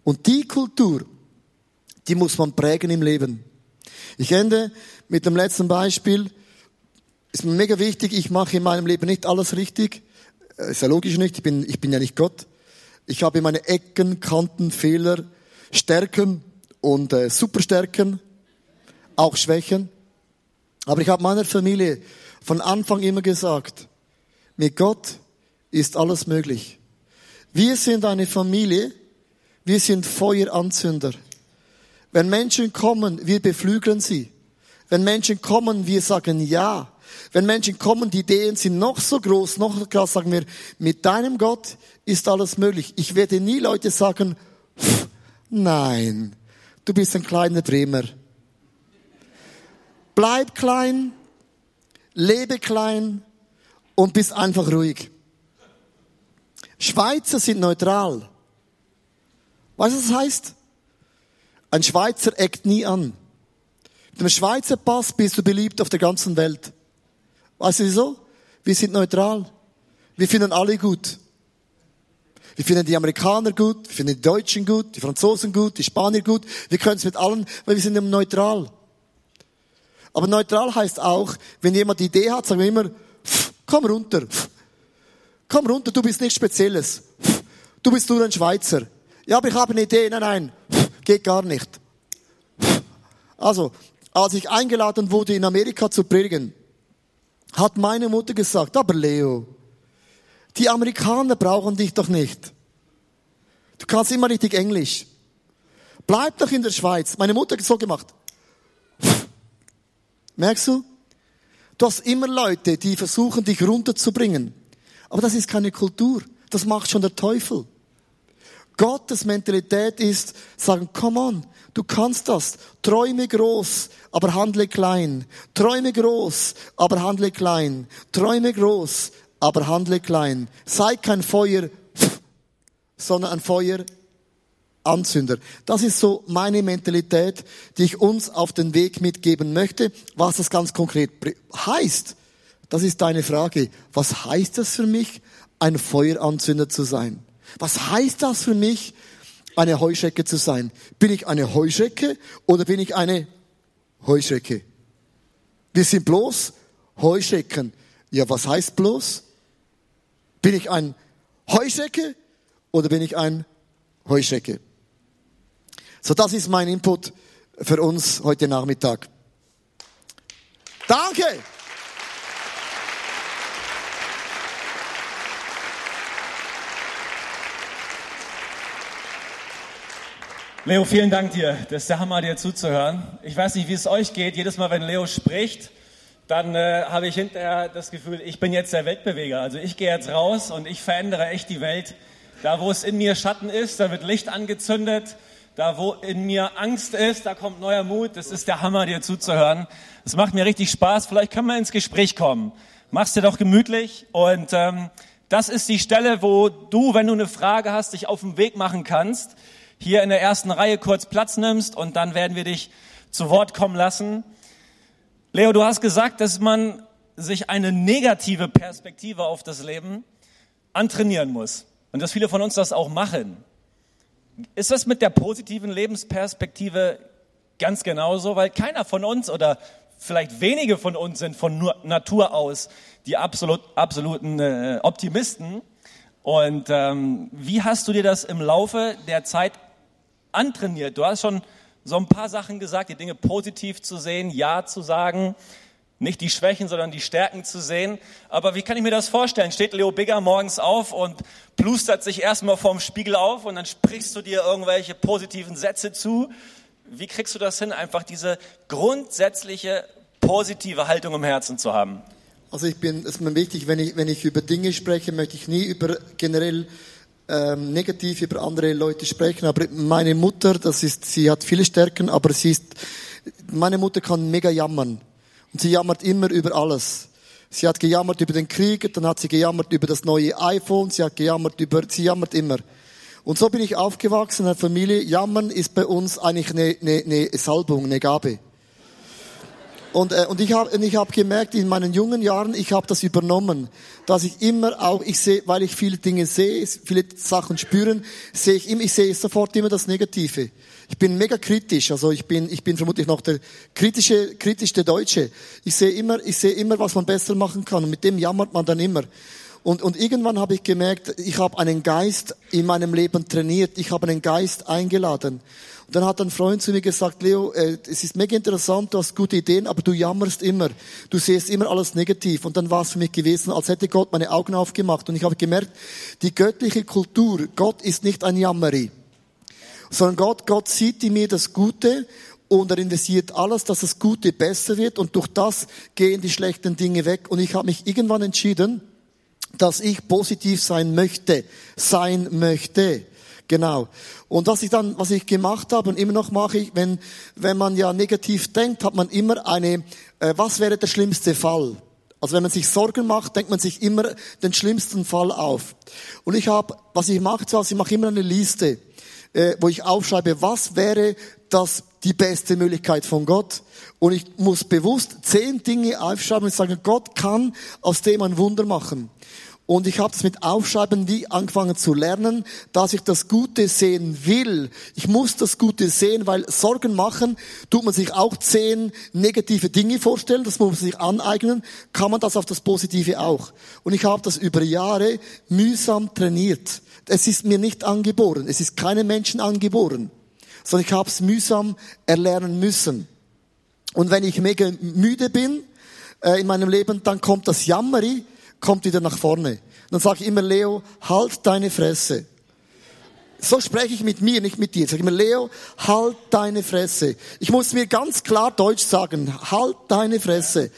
Und die Kultur, die muss man prägen im Leben. Ich ende mit dem letzten Beispiel. Ist mir mega wichtig, ich mache in meinem Leben nicht alles richtig. Äh, ist ja logisch nicht, ich bin, ich bin ja nicht Gott. Ich habe meine Ecken, Kanten, Fehler, Stärken und äh, Superstärken, auch Schwächen. Aber ich habe meiner Familie von Anfang immer gesagt, mit Gott ist alles möglich. Wir sind eine Familie, wir sind Feueranzünder. Wenn Menschen kommen, wir beflügeln sie. Wenn Menschen kommen, wir sagen ja. Wenn Menschen kommen, die Ideen sind noch so groß, noch so krass, sagen wir, mit deinem Gott ist alles möglich. Ich werde nie Leute sagen, nein, du bist ein kleiner Bremer. Bleib klein, lebe klein und bist einfach ruhig. Schweizer sind neutral. Weißt du, was das heißt? Ein Schweizer eckt nie an. Mit dem Schweizer Pass bist du beliebt auf der ganzen Welt. Weißt du wieso? Wir sind neutral. Wir finden alle gut. Wir finden die Amerikaner gut, wir finden die Deutschen gut, die Franzosen gut, die Spanier gut. Wir können es mit allen, weil wir sind neutral. Aber neutral heißt auch, wenn jemand die Idee hat, sagen wir immer, komm runter. Komm runter, du bist nichts Spezielles. Du bist nur ein Schweizer. Ja, aber ich habe eine Idee. Nein, nein. Geht gar nicht. Also, als ich eingeladen wurde, in Amerika zu predigen, hat meine Mutter gesagt, aber Leo, die Amerikaner brauchen dich doch nicht. Du kannst immer richtig Englisch. Bleib doch in der Schweiz. Meine Mutter hat so gemacht. Merkst du? Du hast immer Leute, die versuchen, dich runterzubringen. Aber das ist keine Kultur. Das macht schon der Teufel. Gottes Mentalität ist, sagen, come on, du kannst das. Träume groß, aber handle klein. Träume groß, aber handle klein. Träume groß, aber handle klein. Sei kein Feuer, sondern ein Feueranzünder. Das ist so meine Mentalität, die ich uns auf den Weg mitgeben möchte. Was das ganz konkret heißt, das ist deine Frage. Was heißt das für mich, ein Feueranzünder zu sein? Was heißt das für mich, eine Heuschrecke zu sein? Bin ich eine Heuschrecke oder bin ich eine Heuschrecke? Wir sind bloß Heuschrecken. Ja, was heißt bloß? Bin ich ein Heuschrecke oder bin ich ein Heuschrecke? So, das ist mein Input für uns heute Nachmittag. Danke! Leo, vielen Dank dir. Das ist der Hammer, dir zuzuhören. Ich weiß nicht, wie es euch geht. Jedes Mal, wenn Leo spricht, dann äh, habe ich hinterher das Gefühl, ich bin jetzt der Weltbeweger. Also ich gehe jetzt raus und ich verändere echt die Welt. Da, wo es in mir Schatten ist, da wird Licht angezündet. Da, wo in mir Angst ist, da kommt neuer Mut. Das ist der Hammer, dir zuzuhören. Es macht mir richtig Spaß. Vielleicht können wir ins Gespräch kommen. Mach's dir doch gemütlich. Und ähm, das ist die Stelle, wo du, wenn du eine Frage hast, dich auf den Weg machen kannst hier in der ersten Reihe kurz Platz nimmst und dann werden wir dich zu Wort kommen lassen. Leo, du hast gesagt, dass man sich eine negative Perspektive auf das Leben antrainieren muss und dass viele von uns das auch machen. Ist das mit der positiven Lebensperspektive ganz genauso? Weil keiner von uns oder vielleicht wenige von uns sind von Natur aus die absolut, absoluten äh, Optimisten. Und ähm, wie hast du dir das im Laufe der Zeit antrainiert? Du hast schon so ein paar Sachen gesagt, die Dinge positiv zu sehen, Ja zu sagen, nicht die Schwächen, sondern die Stärken zu sehen. Aber wie kann ich mir das vorstellen? Steht Leo Bigger morgens auf und plustert sich erstmal vorm Spiegel auf und dann sprichst du dir irgendwelche positiven Sätze zu. Wie kriegst du das hin, einfach diese grundsätzliche positive Haltung im Herzen zu haben? Also ich bin, es ist mir wichtig, wenn ich, wenn ich über Dinge spreche, möchte ich nie über generell ähm, negativ über andere Leute sprechen. Aber meine Mutter, das ist, sie hat viele Stärken, aber sie ist, meine Mutter kann mega jammern. Und sie jammert immer über alles. Sie hat gejammert über den Krieg, dann hat sie gejammert über das neue iPhone, sie hat gejammert über, sie jammert immer. Und so bin ich aufgewachsen in einer Familie. Jammern ist bei uns eigentlich eine, eine, eine Salbung, eine Gabe. Und, äh, und ich habe ich hab gemerkt, in meinen jungen Jahren, ich habe das übernommen, dass ich immer auch, ich sehe, weil ich viele Dinge sehe, viele Sachen spüren, sehe ich immer, ich sehe sofort immer das Negative. Ich bin mega kritisch, also ich bin, ich bin vermutlich noch der kritische, kritischste Deutsche. Ich sehe immer, ich sehe immer, was man besser machen kann und mit dem jammert man dann immer. Und, und irgendwann habe ich gemerkt, ich habe einen Geist in meinem Leben trainiert, ich habe einen Geist eingeladen. Und dann hat ein Freund zu mir gesagt, Leo, äh, es ist mega interessant, du hast gute Ideen, aber du jammerst immer. Du siehst immer alles negativ. Und dann war es für mich gewesen, als hätte Gott meine Augen aufgemacht. Und ich habe gemerkt, die göttliche Kultur, Gott ist nicht ein Jammeri. Sondern Gott, Gott sieht in mir das Gute und er investiert alles, dass das Gute besser wird und durch das gehen die schlechten Dinge weg. Und ich habe mich irgendwann entschieden, dass ich positiv sein möchte, sein möchte. Genau. Und was ich dann, was ich gemacht habe und immer noch mache ich, wenn, wenn man ja negativ denkt, hat man immer eine, äh, was wäre der schlimmste Fall? Also wenn man sich Sorgen macht, denkt man sich immer den schlimmsten Fall auf. Und ich habe, was ich mache, zwar, ich mache immer eine Liste, äh, wo ich aufschreibe, was wäre das die beste Möglichkeit von Gott. Und ich muss bewusst zehn Dinge aufschreiben und sagen, Gott kann aus dem ein Wunder machen. Und ich habe das mit Aufschreiben wie angefangen zu lernen, dass ich das Gute sehen will. Ich muss das Gute sehen, weil Sorgen machen, tut man sich auch zehn negative Dinge vorstellen, das muss man sich aneignen, kann man das auf das Positive auch. Und ich habe das über Jahre mühsam trainiert. Es ist mir nicht angeboren, es ist keinem Menschen angeboren, sondern ich habe es mühsam erlernen müssen. Und wenn ich mega müde bin äh, in meinem Leben, dann kommt das Jammeri, kommt wieder nach vorne. Dann sage ich immer, Leo, halt deine Fresse. So spreche ich mit mir, nicht mit dir. Sag ich mir, Leo, halt deine Fresse. Ich muss mir ganz klar Deutsch sagen, halt deine Fresse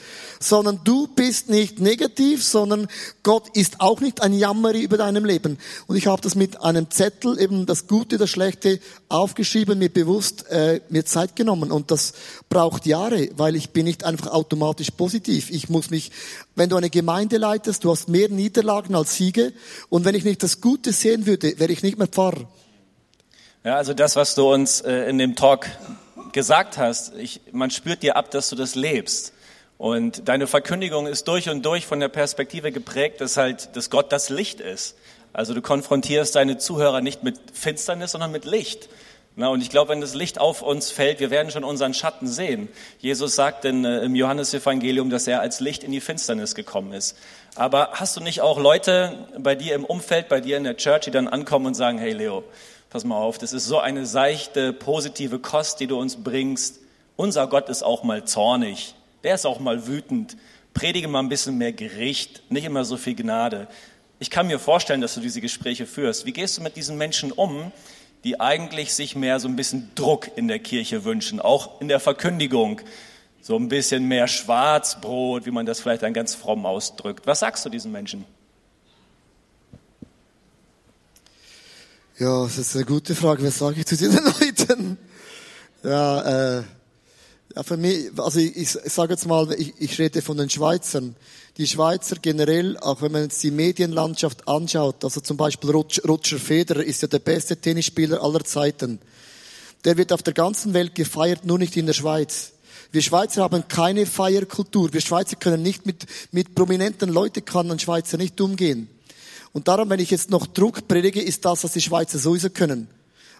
sondern du bist nicht negativ, sondern Gott ist auch nicht ein Jammeri über deinem Leben. Und ich habe das mit einem Zettel, eben das Gute, das Schlechte, aufgeschrieben, mir bewusst, äh, mir Zeit genommen. Und das braucht Jahre, weil ich bin nicht einfach automatisch positiv. Ich muss mich, wenn du eine Gemeinde leitest, du hast mehr Niederlagen als Siege. Und wenn ich nicht das Gute sehen würde, wäre ich nicht mehr Pfarrer. Ja, also das, was du uns äh, in dem Talk gesagt hast, ich, man spürt dir ab, dass du das lebst. Und deine Verkündigung ist durch und durch von der Perspektive geprägt, dass halt, dass Gott das Licht ist. Also du konfrontierst deine Zuhörer nicht mit Finsternis, sondern mit Licht. Na, und ich glaube, wenn das Licht auf uns fällt, wir werden schon unseren Schatten sehen. Jesus sagt in, äh, im Johannesevangelium, dass er als Licht in die Finsternis gekommen ist. Aber hast du nicht auch Leute bei dir im Umfeld, bei dir in der Church, die dann ankommen und sagen, hey Leo, pass mal auf, das ist so eine seichte, positive Kost, die du uns bringst. Unser Gott ist auch mal zornig. Der ist auch mal wütend. Predige mal ein bisschen mehr Gericht, nicht immer so viel Gnade. Ich kann mir vorstellen, dass du diese Gespräche führst. Wie gehst du mit diesen Menschen um, die eigentlich sich mehr so ein bisschen Druck in der Kirche wünschen, auch in der Verkündigung. So ein bisschen mehr Schwarzbrot, wie man das vielleicht dann ganz fromm ausdrückt. Was sagst du diesen Menschen? Ja, das ist eine gute Frage. Was sage ich zu diesen Leuten? Ja, äh, ja, für mich, also ich, ich, sage jetzt mal, ich, ich rede von den Schweizern. Die Schweizer generell, auch wenn man jetzt die Medienlandschaft anschaut, also zum Beispiel Roger Federer ist ja der beste Tennisspieler aller Zeiten. Der wird auf der ganzen Welt gefeiert, nur nicht in der Schweiz. Wir Schweizer haben keine Feierkultur. Wir Schweizer können nicht mit, mit prominenten Leuten kann ein Schweizer nicht umgehen. Und darum, wenn ich jetzt noch Druck predige, ist das, was die Schweizer sowieso können.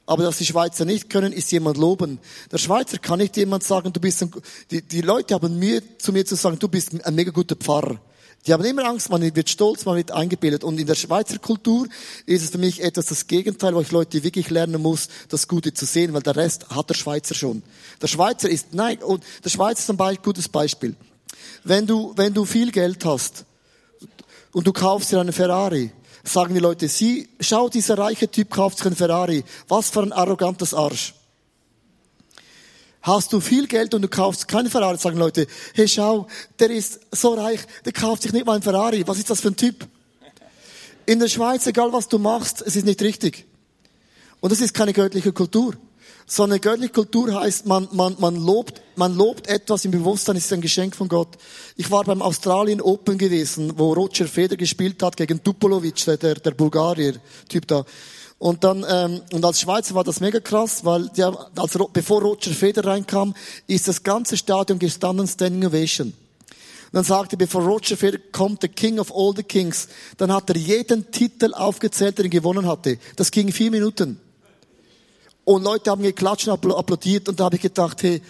Aber dass die Schweizer nicht können, ist jemand loben. Der Schweizer kann nicht jemand sagen, du bist ein, die, die Leute haben Mühe, zu mir zu sagen, du bist ein mega guter Pfarrer. Die haben immer Angst, man wird stolz, man wird eingebildet. Und in der Schweizer Kultur ist es für mich etwas das Gegenteil, wo ich Leute wirklich lernen muss, das Gute zu sehen, weil der Rest hat der Schweizer schon. Der Schweizer ist, nein, und der Schweizer ist ein gutes Beispiel. Wenn du, wenn du viel Geld hast und du kaufst dir einen Ferrari, sagen die Leute, sie, schau, dieser reiche Typ kauft sich einen Ferrari. Was für ein arrogantes Arsch. Hast du viel Geld und du kaufst keinen Ferrari, sagen Leute, hey schau, der ist so reich, der kauft sich nicht mal einen Ferrari. Was ist das für ein Typ? In der Schweiz, egal was du machst, es ist nicht richtig. Und das ist keine göttliche Kultur. Sondern göttliche Kultur heißt, man, man, man lobt, man lobt etwas im Bewusstsein, es ist ein Geschenk von Gott. Ich war beim Australien Open gewesen, wo Roger Feder gespielt hat gegen Tupolovic, der, der, der Bulgarier-Typ da. Und dann, ähm, und als Schweizer war das mega krass, weil der, als, bevor Roger Feder reinkam, ist das ganze Stadion gestanden Standing Ovation. Und dann sagte, bevor Roger Federer kommt, the King of all the Kings, dann hat er jeden Titel aufgezählt, den er gewonnen hatte. Das ging vier Minuten. Und Leute haben geklatscht und applaudiert und da habe ich gedacht, hey,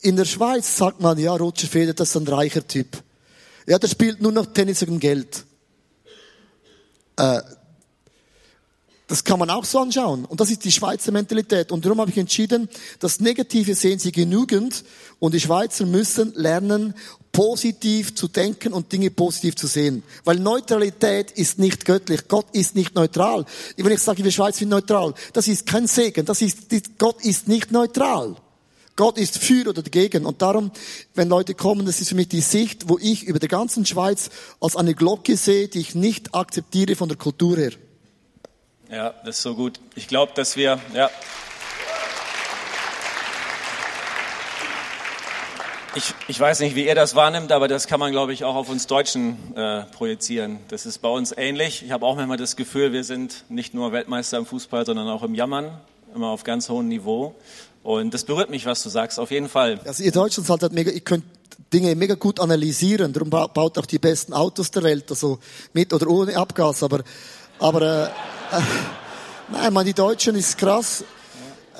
in der Schweiz sagt man, ja, Roger Federer, das ist ein reicher Typ. Ja, der spielt nur noch Tennis wegen Geld. Äh, das kann man auch so anschauen. Und das ist die Schweizer Mentalität. Und darum habe ich entschieden, das Negative sehen sie genügend und die Schweizer müssen lernen, positiv zu denken und Dinge positiv zu sehen. Weil Neutralität ist nicht göttlich. Gott ist nicht neutral. Wenn ich sage, wir Schweiz sind neutral, das ist kein Segen. Das ist, Gott ist nicht neutral. Gott ist für oder dagegen. Und darum, wenn Leute kommen, das ist für mich die Sicht, wo ich über der ganzen Schweiz als eine Glocke sehe, die ich nicht akzeptiere von der Kultur her. Ja, das ist so gut. Ich glaube, dass wir, ja. Ich, ich weiß nicht, wie ihr das wahrnimmt, aber das kann man, glaube ich, auch auf uns Deutschen äh, projizieren. Das ist bei uns ähnlich. Ich habe auch manchmal das Gefühl, wir sind nicht nur Weltmeister im Fußball, sondern auch im Jammern, immer auf ganz hohem Niveau. Und das berührt mich, was du sagst, auf jeden Fall. Also ihr Deutschen seid halt mega, ihr könnt Dinge mega gut analysieren. Darum baut auch die besten Autos der Welt, also mit oder ohne Abgas. Aber, aber äh, nein, man, die Deutschen ist krass.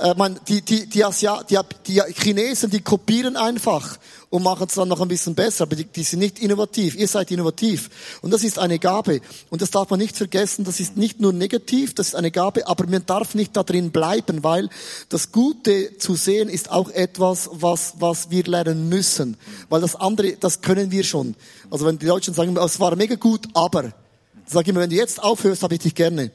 Äh, man, die, die, die, Asia, die, die Chinesen, die kopieren einfach und machen es dann noch ein bisschen besser, aber die, die sind nicht innovativ. Ihr seid innovativ. Und das ist eine Gabe. Und das darf man nicht vergessen, das ist nicht nur negativ, das ist eine Gabe, aber man darf nicht da drin bleiben, weil das Gute zu sehen ist auch etwas, was, was wir lernen müssen. Weil das andere, das können wir schon. Also wenn die Deutschen sagen, es war mega gut, aber, sag ich immer, wenn du jetzt aufhörst, habe ich dich gerne.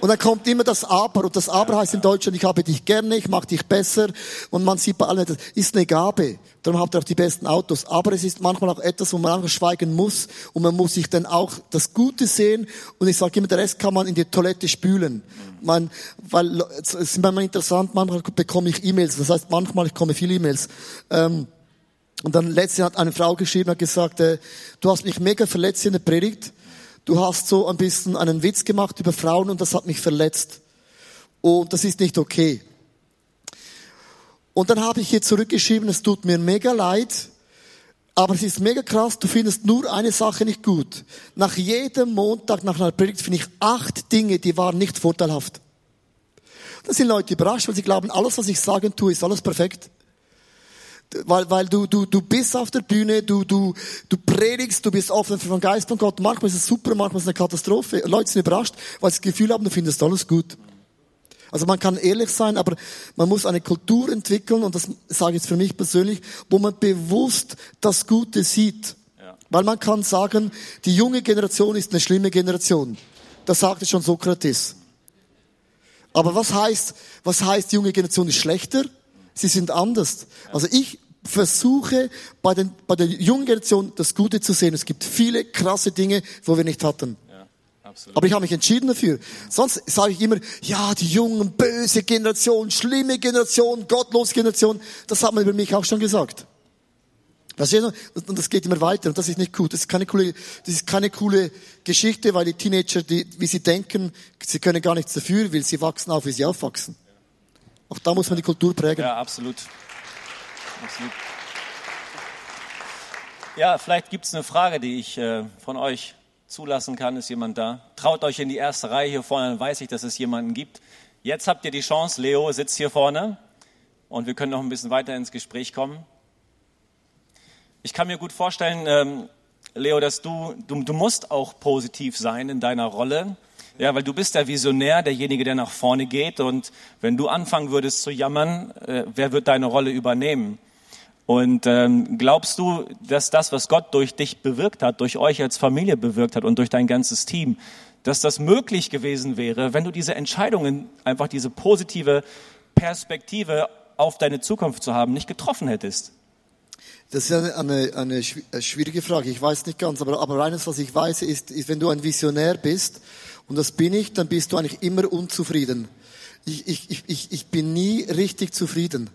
Und dann kommt immer das Aber. Und das Aber heißt in Deutschland, ich habe dich gerne, ich mache dich besser. Und man sieht bei allen, das ist eine Gabe. Darum habt ihr auch die besten Autos. Aber es ist manchmal auch etwas, wo man einfach schweigen muss. Und man muss sich dann auch das Gute sehen. Und ich sage immer, der Rest kann man in die Toilette spülen. Man, weil, es ist manchmal interessant, manchmal bekomme ich E-Mails. Das heißt, manchmal, ich komme viele E-Mails. Ähm, und dann letztens hat eine Frau geschrieben, hat gesagt, äh, du hast mich mega verletzt in der Predigt du hast so ein bisschen einen Witz gemacht über Frauen und das hat mich verletzt. Und das ist nicht okay. Und dann habe ich hier zurückgeschrieben, es tut mir mega leid, aber es ist mega krass, du findest nur eine Sache nicht gut. Nach jedem Montag, nach einer Predigt, finde ich acht Dinge, die waren nicht vorteilhaft. Da sind Leute überrascht, weil sie glauben, alles, was ich sagen tue, ist alles perfekt weil, weil du, du, du bist auf der Bühne, du, du, du predigst, du bist offen für den Geist von Gott. Manchmal ist es super, manchmal ist es eine Katastrophe. Leute sind überrascht, weil sie das Gefühl haben, du findest alles gut. Also man kann ehrlich sein, aber man muss eine Kultur entwickeln, und das sage ich jetzt für mich persönlich, wo man bewusst das Gute sieht. Ja. Weil man kann sagen, die junge Generation ist eine schlimme Generation. Das sagte schon Sokrates. Aber was heißt, was heißt, die junge Generation ist schlechter? Sie sind anders. Also ich versuche bei, den, bei der jungen Generation das Gute zu sehen. Es gibt viele krasse Dinge, wo wir nicht hatten. Absolut. Aber ich habe mich entschieden dafür. Sonst sage ich immer, ja, die jungen, böse Generation, schlimme Generation, gottlose Generation. Das hat man über mich auch schon gesagt. Verstehst du? Und das geht immer weiter und das ist nicht gut. Das ist keine coole, das ist keine coole Geschichte, weil die Teenager, die, wie sie denken, sie können gar nichts dafür, weil sie wachsen auf, wie sie aufwachsen. Auch da muss man die Kultur prägen. Ja, absolut. absolut. Ja, vielleicht gibt es eine Frage, die ich äh, von euch zulassen kann. Ist jemand da? Traut euch in die erste Reihe hier vorne, dann weiß ich, dass es jemanden gibt. Jetzt habt ihr die Chance. Leo sitzt hier vorne und wir können noch ein bisschen weiter ins Gespräch kommen. Ich kann mir gut vorstellen, ähm, Leo, dass du, du, du musst auch positiv sein in deiner Rolle. Ja, weil du bist der Visionär, derjenige, der nach vorne geht. Und wenn du anfangen würdest zu jammern, äh, wer wird deine Rolle übernehmen? Und ähm, glaubst du, dass das, was Gott durch dich bewirkt hat, durch euch als Familie bewirkt hat und durch dein ganzes Team, dass das möglich gewesen wäre, wenn du diese Entscheidungen, einfach diese positive Perspektive auf deine Zukunft zu haben, nicht getroffen hättest? Das ist eine, eine, eine schwierige Frage. Ich weiß nicht ganz, aber, aber eines, was ich weiß, ist, ist, wenn du ein Visionär bist, und das bin ich, dann bist du eigentlich immer unzufrieden. Ich, ich, ich, ich bin nie richtig zufrieden.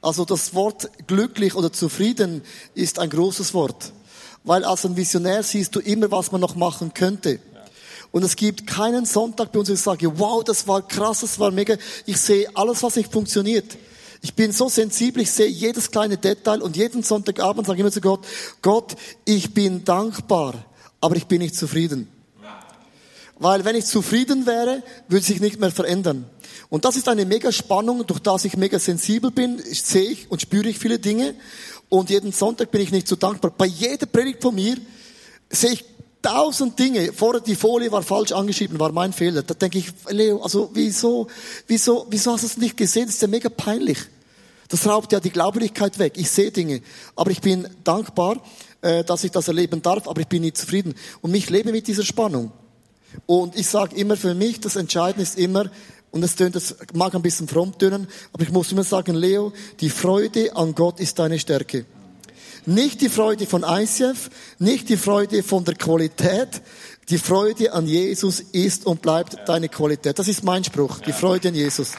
Also das Wort glücklich oder zufrieden ist ein großes Wort. Weil als ein Visionär siehst du immer, was man noch machen könnte. Und es gibt keinen Sonntag bei uns, wo ich sage, wow, das war krass, das war mega. Ich sehe alles, was nicht funktioniert. Ich bin so sensibel, ich sehe jedes kleine Detail und jeden Sonntagabend sage ich immer zu Gott, Gott, ich bin dankbar, aber ich bin nicht zufrieden. Weil wenn ich zufrieden wäre, würde sich nicht mehr verändern. Und das ist eine mega Spannung, durch das ich mega sensibel bin, sehe ich und spüre ich viele Dinge. Und jeden Sonntag bin ich nicht so dankbar. Bei jeder Predigt von mir sehe ich tausend Dinge. Vorher die Folie war falsch angeschrieben, war mein Fehler. Da denke ich, Leo, also wieso, wieso, wieso hast du es nicht gesehen? Das ist ja mega peinlich. Das raubt ja die Glaubwürdigkeit weg. Ich sehe Dinge, aber ich bin dankbar, äh, dass ich das erleben darf, aber ich bin nicht zufrieden. Und ich lebe mit dieser Spannung. Und ich sage immer für mich, das Entscheidende ist immer, und es tönt, das mag ein bisschen fromm tönen, aber ich muss immer sagen, Leo, die Freude an Gott ist deine Stärke. Nicht die Freude von ICF, nicht die Freude von der Qualität, die Freude an Jesus ist und bleibt deine Qualität. Das ist mein Spruch, die Freude an Jesus.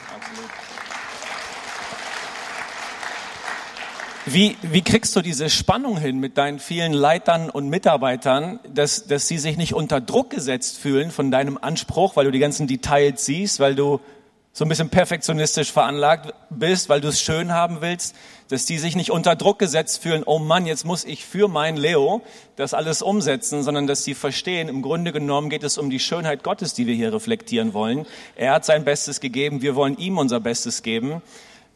Wie, wie kriegst du diese Spannung hin mit deinen vielen Leitern und Mitarbeitern, dass, dass sie sich nicht unter Druck gesetzt fühlen von deinem Anspruch, weil du die ganzen Details siehst, weil du so ein bisschen perfektionistisch veranlagt bist, weil du es schön haben willst, dass die sich nicht unter Druck gesetzt fühlen, oh Mann, jetzt muss ich für mein Leo das alles umsetzen, sondern dass sie verstehen, im Grunde genommen geht es um die Schönheit Gottes, die wir hier reflektieren wollen. Er hat sein Bestes gegeben, wir wollen ihm unser Bestes geben.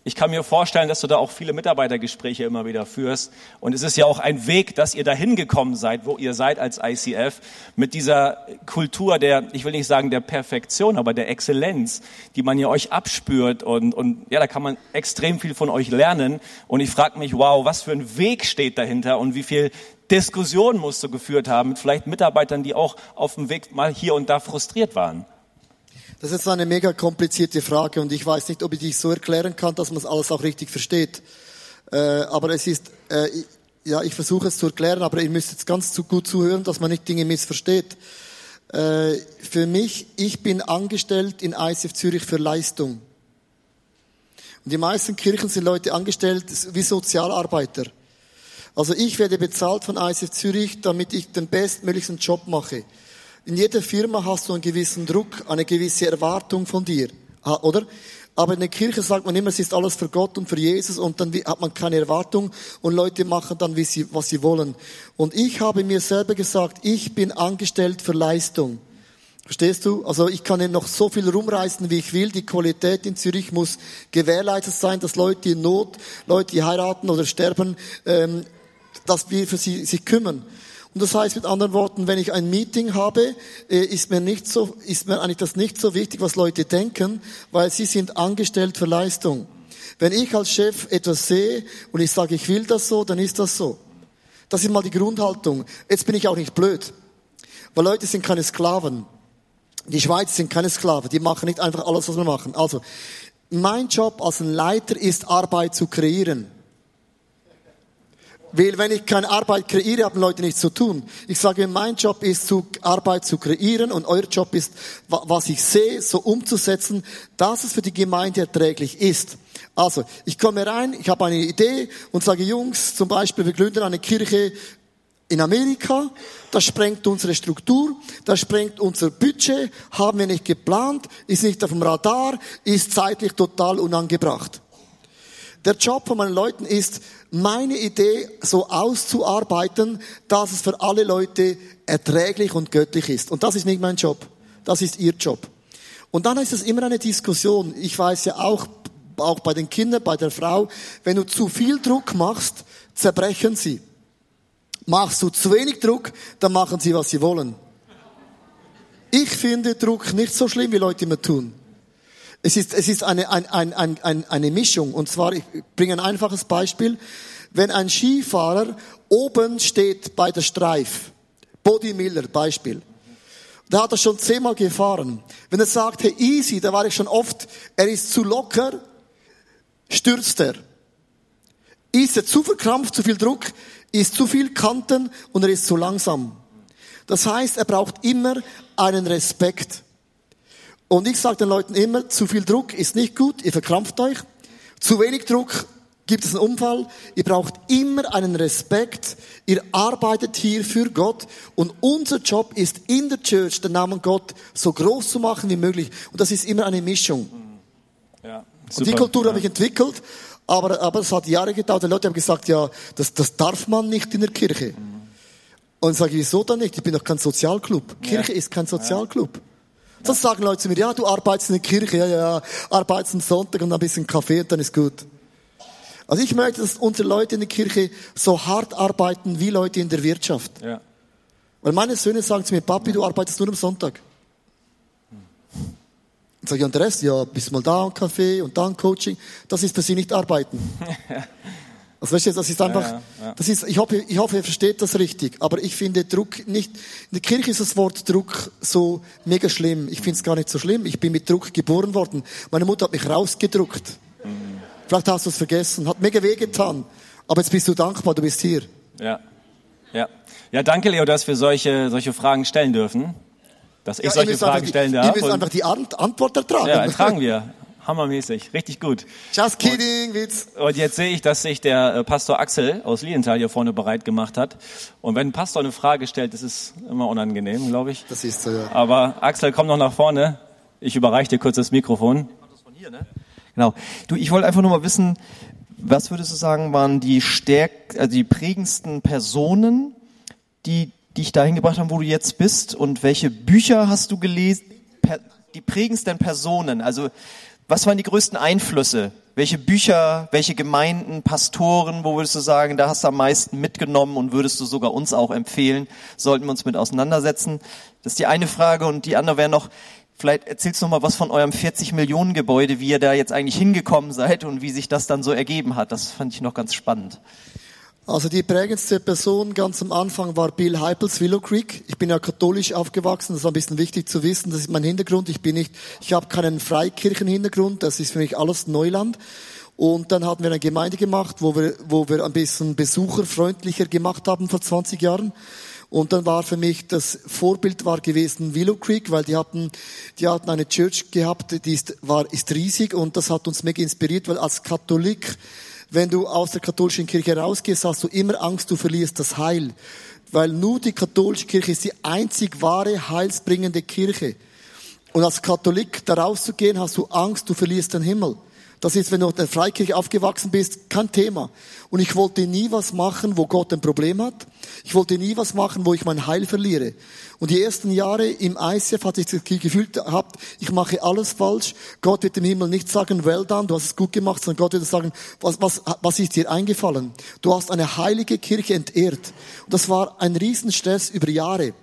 Ich kann mir vorstellen, dass du da auch viele Mitarbeitergespräche immer wieder führst. Und es ist ja auch ein Weg, dass ihr dahin gekommen seid, wo ihr seid als ICF, mit dieser Kultur der, ich will nicht sagen der Perfektion, aber der Exzellenz, die man ja euch abspürt. Und, und ja, da kann man extrem viel von euch lernen. Und ich frage mich, wow, was für ein Weg steht dahinter und wie viel Diskussion musst du geführt haben mit vielleicht Mitarbeitern, die auch auf dem Weg mal hier und da frustriert waren. Das ist eine mega komplizierte Frage und ich weiß nicht, ob ich dich so erklären kann, dass man es alles auch richtig versteht. Äh, aber es ist, äh, ja, ich versuche es zu erklären, aber ihr müsst jetzt ganz zu gut zuhören, dass man nicht Dinge missversteht. Äh, für mich, ich bin angestellt in ICF Zürich für Leistung. Und die meisten Kirchen sind Leute angestellt wie Sozialarbeiter. Also ich werde bezahlt von ICF Zürich, damit ich den bestmöglichsten Job mache. In jeder Firma hast du einen gewissen Druck, eine gewisse Erwartung von dir, oder? Aber in der Kirche sagt man immer, es ist alles für Gott und für Jesus und dann hat man keine Erwartung und Leute machen dann, wie sie, was sie wollen. Und ich habe mir selber gesagt, ich bin angestellt für Leistung. Verstehst du? Also ich kann noch so viel rumreißen, wie ich will. Die Qualität in Zürich muss gewährleistet sein, dass Leute in Not, Leute, die heiraten oder sterben, ähm, dass wir für sie sich kümmern. Und das heißt mit anderen Worten, wenn ich ein Meeting habe, äh, ist mir nicht so, ist mir eigentlich das nicht so wichtig, was Leute denken, weil sie sind angestellt für Leistung. Wenn ich als Chef etwas sehe und ich sage, ich will das so, dann ist das so. Das ist mal die Grundhaltung. Jetzt bin ich auch nicht blöd. Weil Leute sind keine Sklaven. Die Schweizer sind keine Sklaven, die machen nicht einfach alles, was wir machen. Also, mein Job als ein Leiter ist, Arbeit zu kreieren. Weil wenn ich keine Arbeit kreiere, haben Leute nichts zu tun. Ich sage, mein Job ist, zu, Arbeit zu kreieren und euer Job ist, was ich sehe, so umzusetzen, dass es für die Gemeinde erträglich ist. Also, ich komme rein, ich habe eine Idee und sage, Jungs, zum Beispiel, wir gründen eine Kirche in Amerika, das sprengt unsere Struktur, das sprengt unser Budget, haben wir nicht geplant, ist nicht auf dem Radar, ist zeitlich total unangebracht. Der Job von meinen Leuten ist, meine Idee so auszuarbeiten, dass es für alle Leute erträglich und göttlich ist. Und das ist nicht mein Job. Das ist ihr Job. Und dann ist es immer eine Diskussion. Ich weiß ja auch, auch bei den Kindern, bei der Frau, wenn du zu viel Druck machst, zerbrechen sie. Machst du zu wenig Druck, dann machen sie, was sie wollen. Ich finde Druck nicht so schlimm, wie Leute immer tun. Es ist, es ist eine, ein, ein, ein, eine Mischung. Und zwar, ich bringe ein einfaches Beispiel. Wenn ein Skifahrer oben steht bei der Streif, Body Miller Beispiel, da hat er schon zehnmal gefahren. Wenn er sagt, hey, easy, da war ich schon oft, er ist zu locker, stürzt er. Ist er zu verkrampft, zu viel Druck, ist zu viel Kanten und er ist zu langsam. Das heißt, er braucht immer einen Respekt. Und ich sage den Leuten immer, zu viel Druck ist nicht gut, ihr verkrampft euch. Zu wenig Druck gibt es einen Unfall. Ihr braucht immer einen Respekt. Ihr arbeitet hier für Gott. Und unser Job ist in der Church, den Namen Gott so groß zu machen wie möglich. Und das ist immer eine Mischung. Ja, super, und die Kultur ja. habe ich entwickelt. Aber, aber es hat Jahre gedauert. Die Leute haben gesagt, ja, das, das darf man nicht in der Kirche. Mhm. Und ich sage, wieso dann nicht? Ich bin doch kein Sozialclub. Kirche ja. ist kein Sozialclub. Sonst sagen Leute zu mir, ja, du arbeitest in der Kirche, ja, ja, arbeitest am Sonntag und ein bisschen Kaffee und dann ist gut. Also ich möchte, dass unsere Leute in der Kirche so hart arbeiten wie Leute in der Wirtschaft. Ja. Weil meine Söhne sagen zu mir, Papi, du arbeitest nur am Sonntag. Und sage ich, und der Rest, ja, bist mal da ein Kaffee und da ein Coaching. Das ist für sie nicht arbeiten. Also weißt du, das ist einfach, ja, ja. das ist, ich hoffe, ich hoffe, ihr versteht das richtig. Aber ich finde Druck nicht, in der Kirche ist das Wort Druck so mega schlimm. Ich finde es gar nicht so schlimm. Ich bin mit Druck geboren worden. Meine Mutter hat mich rausgedruckt. Mhm. Vielleicht hast du es vergessen. Hat mega wehgetan. Aber jetzt bist du dankbar, du bist hier. Ja. Ja. Ja, danke Leo, dass wir solche, solche Fragen stellen dürfen. Dass ich ja, solche Fragen stellen darf. Ihr müsst einfach die Antwort ertragen. Ja, ertragen wir. Hammermäßig, richtig gut. Just kidding, und, Witz. Und jetzt sehe ich, dass sich der äh, Pastor Axel aus Lienthal hier vorne bereit gemacht hat. Und wenn ein Pastor eine Frage stellt, das ist immer unangenehm, glaube ich. Das ist so, ja. Aber Axel, komm noch nach vorne. Ich überreiche dir kurz das Mikrofon. Das von hier, ne? Genau. Du, ich wollte einfach nur mal wissen, was würdest du sagen, waren die stärk, also die prägendsten Personen, die dich dahin gebracht haben, wo du jetzt bist? Und welche Bücher hast du gelesen? Per, die prägendsten Personen, also was waren die größten Einflüsse? Welche Bücher, welche Gemeinden, Pastoren, wo würdest du sagen, da hast du am meisten mitgenommen und würdest du sogar uns auch empfehlen, sollten wir uns mit auseinandersetzen? Das ist die eine Frage und die andere wäre noch, vielleicht erzählst du noch mal was von eurem 40 Millionen Gebäude, wie ihr da jetzt eigentlich hingekommen seid und wie sich das dann so ergeben hat. Das fand ich noch ganz spannend. Also die prägendste Person ganz am Anfang war Bill Heipels, Willow Creek. Ich bin ja katholisch aufgewachsen, das ist ein bisschen wichtig zu wissen. Das ist mein Hintergrund. Ich bin nicht, ich habe keinen Freikirchenhintergrund. Das ist für mich alles Neuland. Und dann hatten wir eine Gemeinde gemacht, wo wir, wo wir ein bisschen besucherfreundlicher gemacht haben vor 20 Jahren. Und dann war für mich das Vorbild war gewesen Willow Creek, weil die hatten, die hatten eine Church gehabt, die ist, war, ist riesig und das hat uns mega inspiriert, weil als Katholik wenn du aus der katholischen Kirche rausgehst, hast du immer Angst, du verlierst das Heil. Weil nur die katholische Kirche ist die einzig wahre, heilsbringende Kirche. Und als Katholik da rauszugehen, hast du Angst, du verlierst den Himmel. Das ist, wenn du in der Freikirche aufgewachsen bist, kein Thema. Und ich wollte nie was machen, wo Gott ein Problem hat. Ich wollte nie was machen, wo ich mein Heil verliere. Und die ersten Jahre im ICF hatte ich das Gefühl gehabt, ich mache alles falsch. Gott wird im Himmel nicht sagen, well done, du hast es gut gemacht, sondern Gott wird sagen, was, was, was ist dir eingefallen? Du hast eine heilige Kirche entehrt. Und das war ein Riesenstress über Jahre.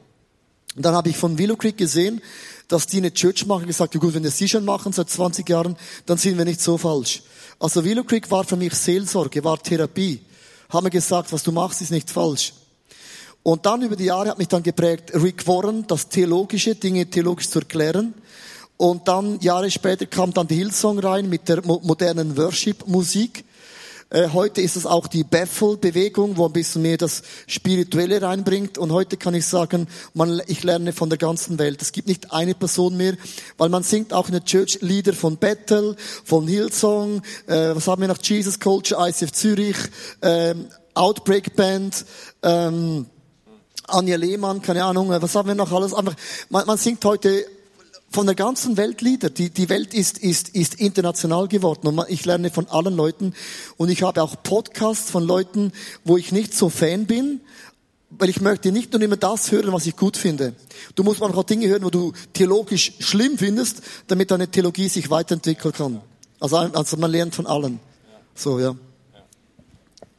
Und dann habe ich von Willow Creek gesehen, dass die eine Church machen, gesagt, ja gut, wenn wir sie schon machen seit 20 Jahren, dann sind wir nicht so falsch. Also Willow Creek war für mich Seelsorge, war Therapie. Haben wir gesagt, was du machst, ist nicht falsch. Und dann über die Jahre hat mich dann geprägt Rick Warren, das Theologische, Dinge theologisch zu erklären. Und dann Jahre später kam dann die Hillsong rein mit der mo- modernen Worship-Musik. Äh, heute ist es auch die Bethel-Bewegung, wo ein bisschen mehr das Spirituelle reinbringt. Und heute kann ich sagen, man, ich lerne von der ganzen Welt. Es gibt nicht eine Person mehr, weil man singt auch in der Church Lieder von Bethel, von Hillsong, äh, was haben wir noch? Jesus Culture, ICF Zürich, ähm, Outbreak Band, ähm, Anja Lehmann, keine Ahnung, was haben wir noch alles? Einfach, man, man singt heute von der ganzen Welt Lieder. Die, die Welt ist, ist, ist international geworden und ich lerne von allen Leuten und ich habe auch Podcasts von Leuten, wo ich nicht so Fan bin, weil ich möchte nicht nur immer das hören, was ich gut finde. Du musst manchmal auch Dinge hören, wo du theologisch schlimm findest, damit deine Theologie sich weiterentwickeln kann. Also, also man lernt von allen. So, ja.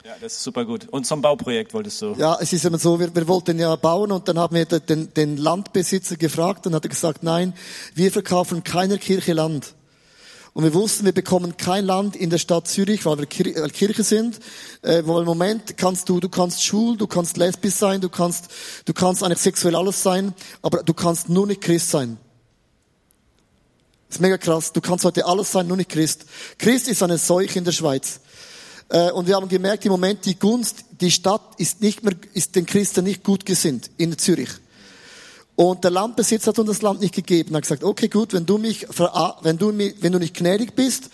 Ja, das ist super gut. Und zum Bauprojekt wolltest du. Ja, es ist immer so, wir, wir wollten ja bauen und dann haben wir den, den Landbesitzer gefragt und hat er gesagt, nein, wir verkaufen keiner Kirche Land. Und wir wussten, wir bekommen kein Land in der Stadt Zürich, weil wir weil Kirche sind. Äh, weil im Moment kannst du, du kannst schwul, du kannst lesbisch sein, du kannst, du kannst eigentlich sexuell alles sein, aber du kannst nur nicht Christ sein. Das ist mega krass. Du kannst heute alles sein, nur nicht Christ. Christ ist eine Seuche in der Schweiz. Äh, Und wir haben gemerkt, im Moment die Gunst, die Stadt ist nicht mehr, ist den Christen nicht gut gesinnt in Zürich. Und der Landbesitzer hat uns das Land nicht gegeben. Er hat gesagt, okay, gut, wenn du mich, vera- wenn du, mi- wenn du nicht gnädig bist,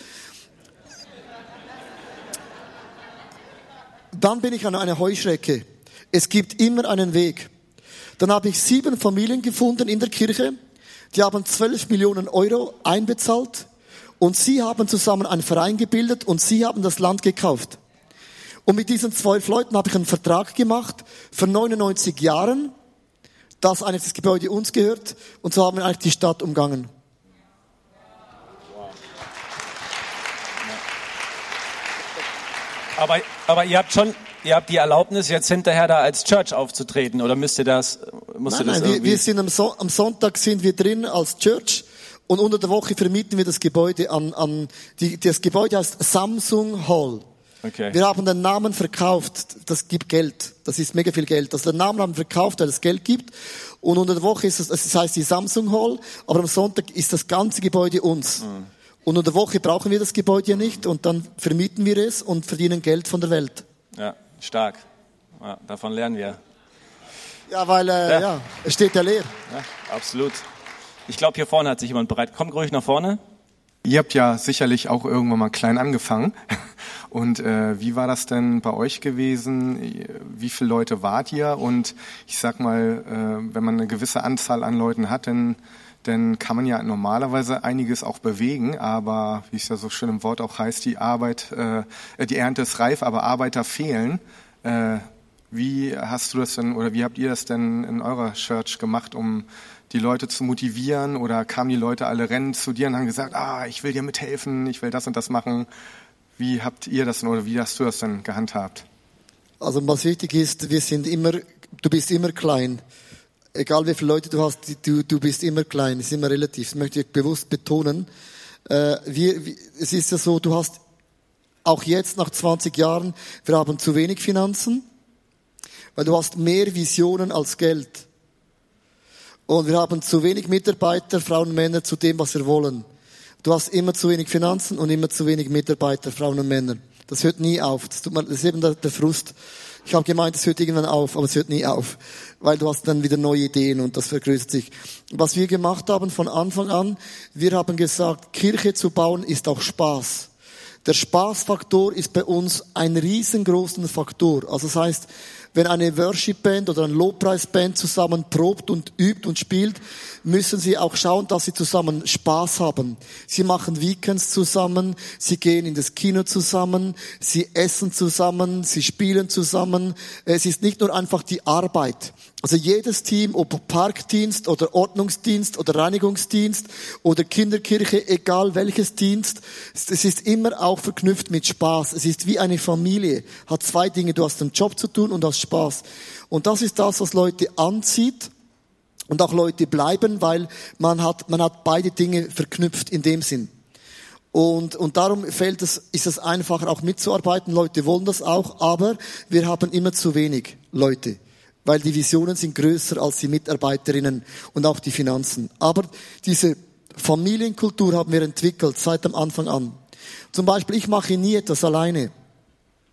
dann bin ich an einer Heuschrecke. Es gibt immer einen Weg. Dann habe ich sieben Familien gefunden in der Kirche. Die haben zwölf Millionen Euro einbezahlt. Und sie haben zusammen einen Verein gebildet und sie haben das Land gekauft. Und mit diesen zwölf Leuten habe ich einen Vertrag gemacht für 99 Jahren, dass eigentlich das Gebäude uns gehört. Und so haben wir eigentlich die Stadt umgangen. Aber, aber ihr habt schon, ihr habt die Erlaubnis, jetzt hinterher da als Church aufzutreten, oder müsst ihr das, musst Nein, ihr das nein, wir, irgendwie? wir sind am, so am Sonntag sind wir drin als Church und unter der Woche vermieten wir das Gebäude an, an die, das Gebäude heißt Samsung Hall. Okay. Wir haben den Namen verkauft, das gibt Geld, das ist mega viel Geld. Also den Namen haben wir verkauft, weil es Geld gibt. Und unter der Woche ist es, das heißt die Samsung Hall, aber am Sonntag ist das ganze Gebäude uns. Mhm. Und unter der Woche brauchen wir das Gebäude ja nicht und dann vermieten wir es und verdienen Geld von der Welt. Ja, stark. Ja, davon lernen wir. Ja, weil, äh, ja. Ja. es steht ja leer. Ja, absolut. Ich glaube, hier vorne hat sich jemand bereit. Komm ruhig nach vorne. Ihr habt ja sicherlich auch irgendwann mal klein angefangen. Und äh, wie war das denn bei euch gewesen? Wie viele Leute wart ihr? Und ich sag mal, äh, wenn man eine gewisse Anzahl an Leuten hat, dann, dann kann man ja normalerweise einiges auch bewegen. Aber wie es ja so schön im Wort auch heißt, die Arbeit, äh, die Ernte ist reif, aber Arbeiter fehlen. Äh, wie hast du das denn oder wie habt ihr das denn in eurer Church gemacht, um die Leute zu motivieren oder kamen die Leute alle rennen zu dir und haben gesagt, ah, ich will dir mithelfen, ich will das und das machen. Wie habt ihr das denn oder wie hast du das denn gehandhabt? Also was wichtig ist, wir sind immer, du bist immer klein. Egal wie viele Leute du hast, du, du bist immer klein, ist immer relativ. Das möchte ich bewusst betonen. Äh, wir, wir, es ist ja so, du hast auch jetzt nach 20 Jahren, wir haben zu wenig Finanzen, weil du hast mehr Visionen als Geld. Und wir haben zu wenig Mitarbeiter, Frauen und Männer zu dem, was wir wollen. Du hast immer zu wenig Finanzen und immer zu wenig Mitarbeiter, Frauen und Männer. Das hört nie auf. Das, tut mir, das ist eben der, der Frust. Ich habe gemeint, es hört irgendwann auf, aber es hört nie auf, weil du hast dann wieder neue Ideen und das vergrößert sich. Was wir gemacht haben von Anfang an, wir haben gesagt, Kirche zu bauen ist auch Spaß. Der Spaßfaktor ist bei uns ein riesengroßer Faktor. Also das heißt, wenn eine Worship-Band oder eine Lobpreis-Band zusammen probt und übt und spielt, müssen sie auch schauen, dass sie zusammen Spaß haben. Sie machen Weekends zusammen, sie gehen in das Kino zusammen, sie essen zusammen, sie spielen zusammen. Es ist nicht nur einfach die Arbeit. Also jedes Team, ob Parkdienst oder Ordnungsdienst oder Reinigungsdienst oder Kinderkirche, egal welches Dienst, es ist immer auch verknüpft mit Spaß. Es ist wie eine Familie. Hat zwei Dinge. Du hast einen Job zu tun und hast Spaß. Und das ist das, was Leute anzieht und auch Leute bleiben, weil man hat, man hat beide Dinge verknüpft in dem Sinn. Und, und darum fällt es, ist es einfacher auch mitzuarbeiten. Leute wollen das auch, aber wir haben immer zu wenig Leute. weil die Visionen sind größer als die Mitarbeiterinnen und auch die Finanzen. Aber diese Familienkultur haben wir entwickelt seit dem Anfang an. Zum Beispiel, ich mache nie etwas alleine.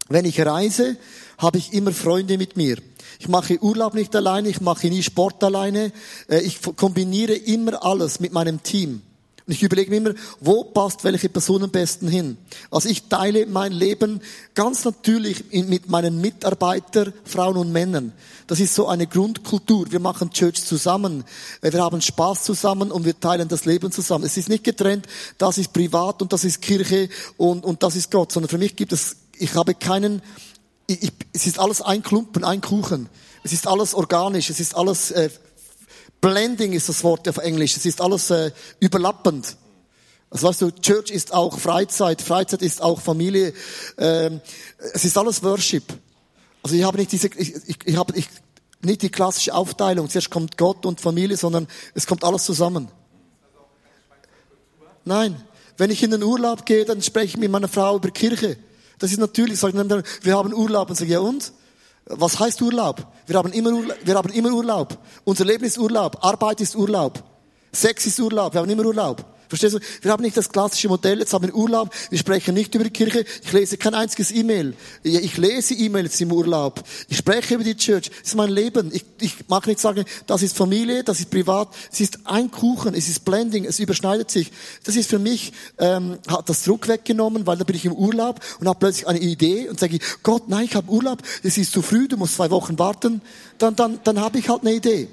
Wenn ich reise, habe ich immer Freunde mit mir. Ich mache Urlaub nicht alleine, ich mache nie Sport alleine. Äh, Ich kombiniere immer alles mit meinem Team. Und ich überlege mir immer, wo passt welche Person am besten hin. Also ich teile mein Leben ganz natürlich mit meinen Mitarbeiter, Frauen und Männern. Das ist so eine Grundkultur. Wir machen Church zusammen. Äh, Wir haben Spaß zusammen und wir teilen das Leben zusammen. Es ist nicht getrennt, das ist privat und das ist Kirche und, und das ist Gott, sondern für mich gibt es, ich habe keinen, ich, ich, es ist alles ein Klumpen, ein Kuchen. Es ist alles organisch, es ist alles äh, Blending ist das Wort auf Englisch. Es ist alles äh, überlappend. Also weißt du, Church ist auch Freizeit, Freizeit ist auch Familie. Ähm, es ist alles Worship. Also ich habe nicht diese, ich, ich, ich habe ich, nicht die klassische Aufteilung. Zuerst kommt Gott und Familie, sondern es kommt alles zusammen. Nein, wenn ich in den Urlaub gehe, dann spreche ich mit meiner Frau über Kirche. Das ist natürlich, sagen wir haben Urlaub und sage ja und? Was heißt Urlaub? Wir haben immer Urlaub, wir haben immer Urlaub. Unser Leben ist Urlaub, Arbeit ist Urlaub, Sex ist Urlaub, wir haben immer Urlaub. Verstehst du? Wir haben nicht das klassische Modell, jetzt haben wir Urlaub, wir sprechen nicht über die Kirche, ich lese kein einziges E-Mail. Ich lese E-Mails im Urlaub, ich spreche über die Church, das ist mein Leben. Ich, ich mag nicht sagen, das ist Familie, das ist privat, es ist ein Kuchen, es ist Blending, es überschneidet sich. Das ist für mich, ähm, hat das Druck weggenommen, weil da bin ich im Urlaub und habe plötzlich eine Idee und sage, ich, Gott, nein, ich habe Urlaub, es ist zu früh, du musst zwei Wochen warten, dann, dann, dann habe ich halt eine Idee.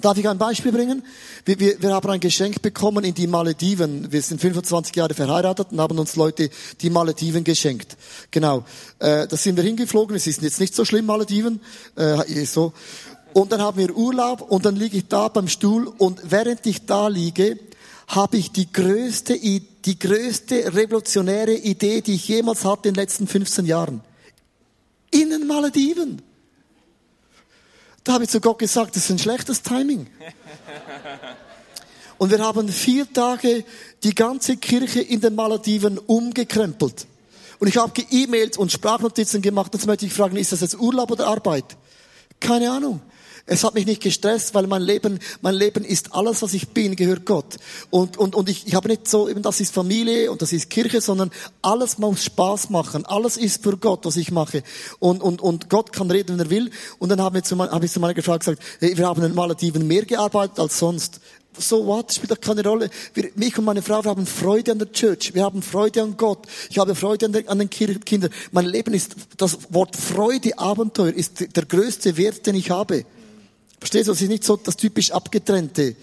Darf ich ein Beispiel bringen? Wir, wir, wir haben ein Geschenk bekommen in die Malediven. Wir sind 25 Jahre verheiratet und haben uns Leute die Malediven geschenkt. Genau. Äh, da sind wir hingeflogen. Es ist jetzt nicht so schlimm, Malediven. Äh, so. Und dann haben wir Urlaub und dann liege ich da beim Stuhl und während ich da liege, habe ich die größte, die größte revolutionäre Idee, die ich jemals hatte in den letzten 15 Jahren. In den Malediven. Da habe ich zu Gott gesagt, das ist ein schlechtes Timing. Und wir haben vier Tage die ganze Kirche in den Malediven umgekrempelt. Und ich habe ge-E-Mails und Sprachnotizen gemacht. Jetzt möchte ich fragen, ist das jetzt Urlaub oder Arbeit? Keine Ahnung. Es hat mich nicht gestresst, weil mein Leben, mein Leben ist alles, was ich bin, gehört Gott. Und, und, und ich, ich habe nicht so, eben das ist Familie und das ist Kirche, sondern alles muss Spaß machen. Alles ist für Gott, was ich mache. Und, und, und Gott kann reden, wenn er will. Und dann habe ich zu, mein, habe ich zu meiner Frau gesagt, hey, wir haben in Malediven mehr gearbeitet als sonst. So what? Spielt doch keine Rolle. Wir, mich und meine Frau, wir haben Freude an der Church. Wir haben Freude an Gott. Ich habe Freude an, der, an den Kindern. Mein Leben ist, das Wort Freude, Abenteuer ist der größte Wert, den ich habe. Verstehst du? Es ist nicht so das typisch Abgetrennte.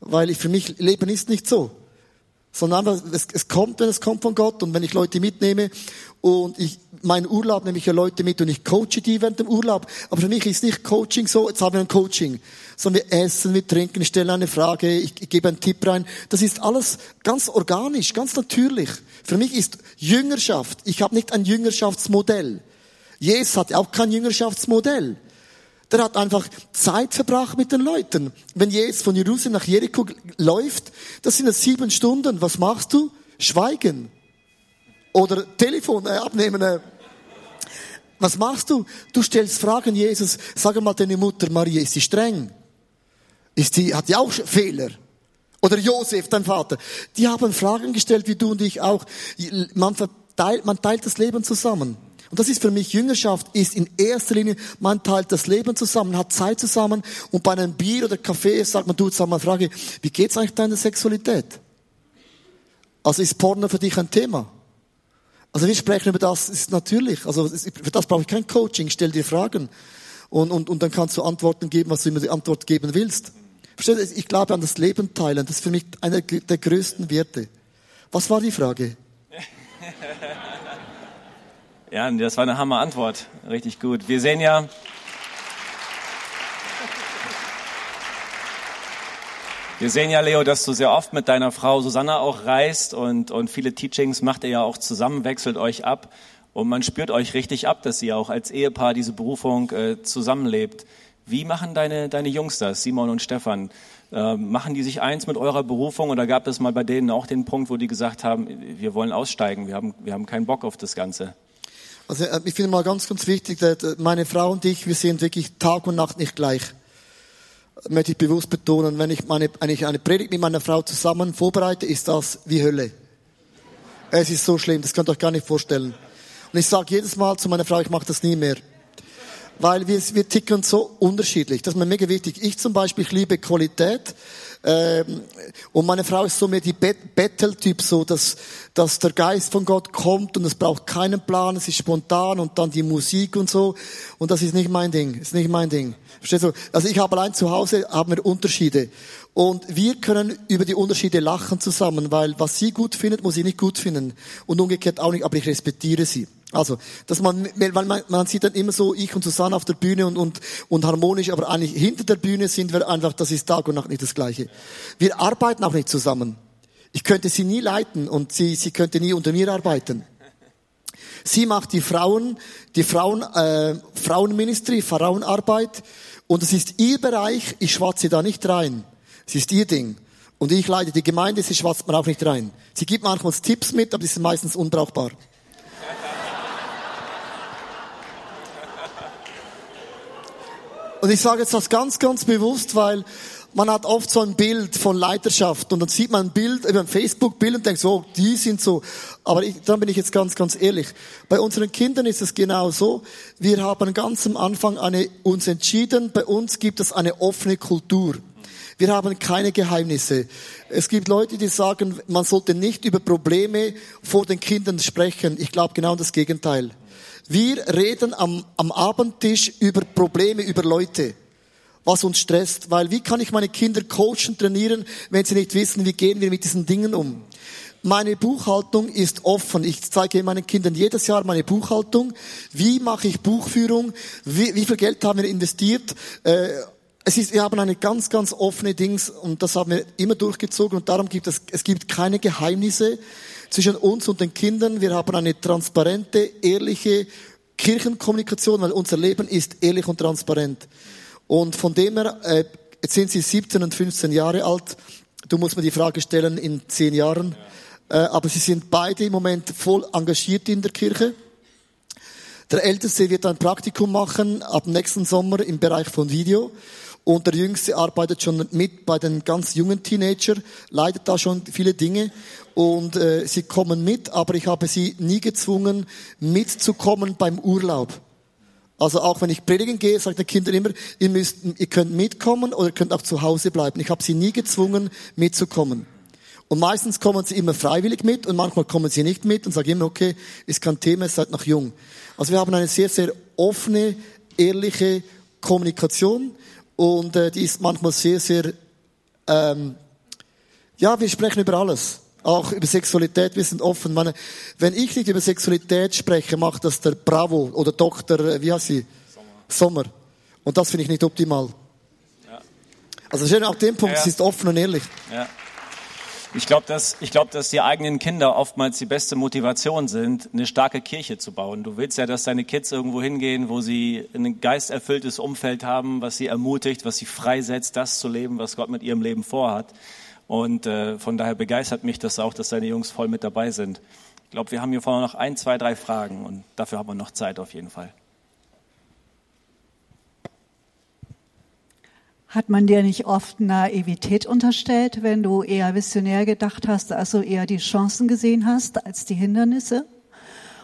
Weil ich, für mich, Leben ist nicht so. Sondern einfach, es, es kommt, wenn es kommt von Gott. Und wenn ich Leute mitnehme und ich, meinen Urlaub nehme ich ja Leute mit und ich coache die während dem Urlaub. Aber für mich ist nicht Coaching so, jetzt haben wir ein Coaching. Sondern wir essen, wir trinken, ich stelle eine Frage, ich, ich gebe einen Tipp rein. Das ist alles ganz organisch, ganz natürlich. Für mich ist Jüngerschaft, ich habe nicht ein Jüngerschaftsmodell. Jesus hat auch kein Jüngerschaftsmodell. Der hat einfach Zeit verbracht mit den Leuten. Wenn Jesus von Jerusalem nach Jericho läuft, das sind es sieben Stunden. Was machst du? Schweigen. Oder Telefon äh, abnehmen. Äh. Was machst du? Du stellst Fragen, Jesus. Sag mal deine Mutter Maria, ist sie streng? Ist die, hat die auch Fehler? Oder Josef, dein Vater. Die haben Fragen gestellt, wie du und ich auch. Man verteilt, man teilt das Leben zusammen. Und das ist für mich Jüngerschaft, ist in erster Linie, man teilt das Leben zusammen, hat Zeit zusammen und bei einem Bier oder Kaffee sagt man, du, sag mal, Frage, wie geht's eigentlich deiner Sexualität? Also ist Porno für dich ein Thema? Also wir sprechen über das, ist natürlich, also für das brauche ich kein Coaching, stell dir Fragen und, und, und dann kannst du Antworten geben, was du immer die Antwort geben willst. Versteht ihr? Ich glaube an das Leben teilen, das ist für mich einer der größten Werte. Was war die Frage? Ja, das war eine Hammer Antwort. Richtig gut. Wir sehen ja, wir sehen ja, Leo, dass du sehr oft mit deiner Frau Susanna auch reist und, und viele Teachings macht ihr ja auch zusammen, wechselt euch ab und man spürt euch richtig ab, dass ihr auch als Ehepaar diese Berufung äh, zusammenlebt. Wie machen deine, deine Jungs das, Simon und Stefan? Äh, machen die sich eins mit eurer Berufung oder gab es mal bei denen auch den Punkt, wo die gesagt haben, wir wollen aussteigen, wir haben, wir haben keinen Bock auf das Ganze? Also äh, ich finde mal ganz, ganz wichtig, dass meine Frau und ich, wir sind wirklich Tag und Nacht nicht gleich. Möchte ich bewusst betonen, wenn ich, meine, wenn ich eine Predigt mit meiner Frau zusammen vorbereite, ist das wie Hölle. Es ist so schlimm, das könnt ihr euch gar nicht vorstellen. Und ich sage jedes Mal zu meiner Frau, ich mache das nie mehr. Weil wir, wir ticken so unterschiedlich. Das ist mir mega wichtig. Ich zum Beispiel, ich liebe Qualität. Ähm, und meine Frau ist so mehr die Bet Betteltyp, so dass, dass der Geist von Gott kommt und es braucht keinen Plan, es ist spontan und dann die Musik und so. Und das ist nicht mein Ding, ist nicht mein Ding. Verstehst du? Also ich habe allein zu Hause, haben wir Unterschiede. Und wir können über die Unterschiede lachen zusammen, weil was sie gut findet, muss ich nicht gut finden. Und umgekehrt auch nicht, aber ich respektiere sie. Also, dass man, weil man, man sieht dann immer so, ich und Susanne auf der Bühne und, und, und harmonisch, aber eigentlich hinter der Bühne sind wir einfach, das ist Tag und Nacht nicht das Gleiche. Wir arbeiten auch nicht zusammen. Ich könnte sie nie leiten und sie, sie könnte nie unter mir arbeiten. Sie macht die Frauen, die Frauen, äh, Frauenministry, Frauenarbeit und es ist ihr Bereich, ich schwatze da nicht rein. Es ist ihr Ding. Und ich leite die Gemeinde, sie schwatzt man auch nicht rein. Sie gibt manchmal Tipps mit, aber die sind meistens unbrauchbar. Und ich sage jetzt das ganz, ganz bewusst, weil man hat oft so ein Bild von Leiterschaft und dann sieht man ein Bild über ein Facebook-Bild und denkt so, die sind so. Aber ich, dann bin ich jetzt ganz, ganz ehrlich. Bei unseren Kindern ist es genau so. Wir haben ganz am Anfang eine, uns entschieden, bei uns gibt es eine offene Kultur. Wir haben keine Geheimnisse. Es gibt Leute, die sagen, man sollte nicht über Probleme vor den Kindern sprechen. Ich glaube genau das Gegenteil. Wir reden am, am Abendtisch über Probleme, über Leute, was uns stresst. Weil wie kann ich meine Kinder coachen, trainieren, wenn sie nicht wissen, wie gehen wir mit diesen Dingen um? Meine Buchhaltung ist offen. Ich zeige meinen Kindern jedes Jahr meine Buchhaltung. Wie mache ich Buchführung? Wie, wie viel Geld haben wir investiert? Äh, es ist, wir haben eine ganz, ganz offene Dings und das haben wir immer durchgezogen und darum gibt es, es gibt keine Geheimnisse zwischen uns und den Kindern. Wir haben eine transparente, ehrliche Kirchenkommunikation, weil unser Leben ist ehrlich und transparent. Und von dem her, äh, jetzt sind sie 17 und 15 Jahre alt. Du musst mir die Frage stellen in 10 Jahren. Äh, aber sie sind beide im Moment voll engagiert in der Kirche. Der Älteste wird ein Praktikum machen ab nächsten Sommer im Bereich von Video. Und der Jüngste arbeitet schon mit bei den ganz jungen Teenager, leidet da schon viele Dinge und äh, sie kommen mit, aber ich habe sie nie gezwungen, mitzukommen beim Urlaub. Also auch wenn ich predigen gehe, sagt der Kinder immer, ihr müsst, ihr könnt mitkommen oder ihr könnt auch zu Hause bleiben. Ich habe sie nie gezwungen, mitzukommen. Und meistens kommen sie immer freiwillig mit und manchmal kommen sie nicht mit und sagen immer, okay, ist kein Thema, seid noch jung. Also wir haben eine sehr, sehr offene, ehrliche Kommunikation und äh, die ist manchmal sehr, sehr, ähm, ja, wir sprechen über alles. Auch über Sexualität, wir sind offen. Meine, wenn ich nicht über Sexualität spreche, macht das der Bravo oder Doktor, äh, wie heißt sie? Sommer. Sommer. Und das finde ich nicht optimal. Ja. Also schön auf dem Punkt, ja, es ist offen und ehrlich. Ja. Ich glaube, dass, ich glaube, dass die eigenen Kinder oftmals die beste Motivation sind, eine starke Kirche zu bauen. Du willst ja, dass deine Kids irgendwo hingehen, wo sie ein geisterfülltes Umfeld haben, was sie ermutigt, was sie freisetzt, das zu leben, was Gott mit ihrem Leben vorhat. Und äh, von daher begeistert mich das auch, dass deine Jungs voll mit dabei sind. Ich glaube, wir haben hier vorne noch ein, zwei, drei Fragen und dafür haben wir noch Zeit auf jeden Fall. Hat man dir nicht oft Naivität unterstellt, wenn du eher visionär gedacht hast, also eher die Chancen gesehen hast als die Hindernisse?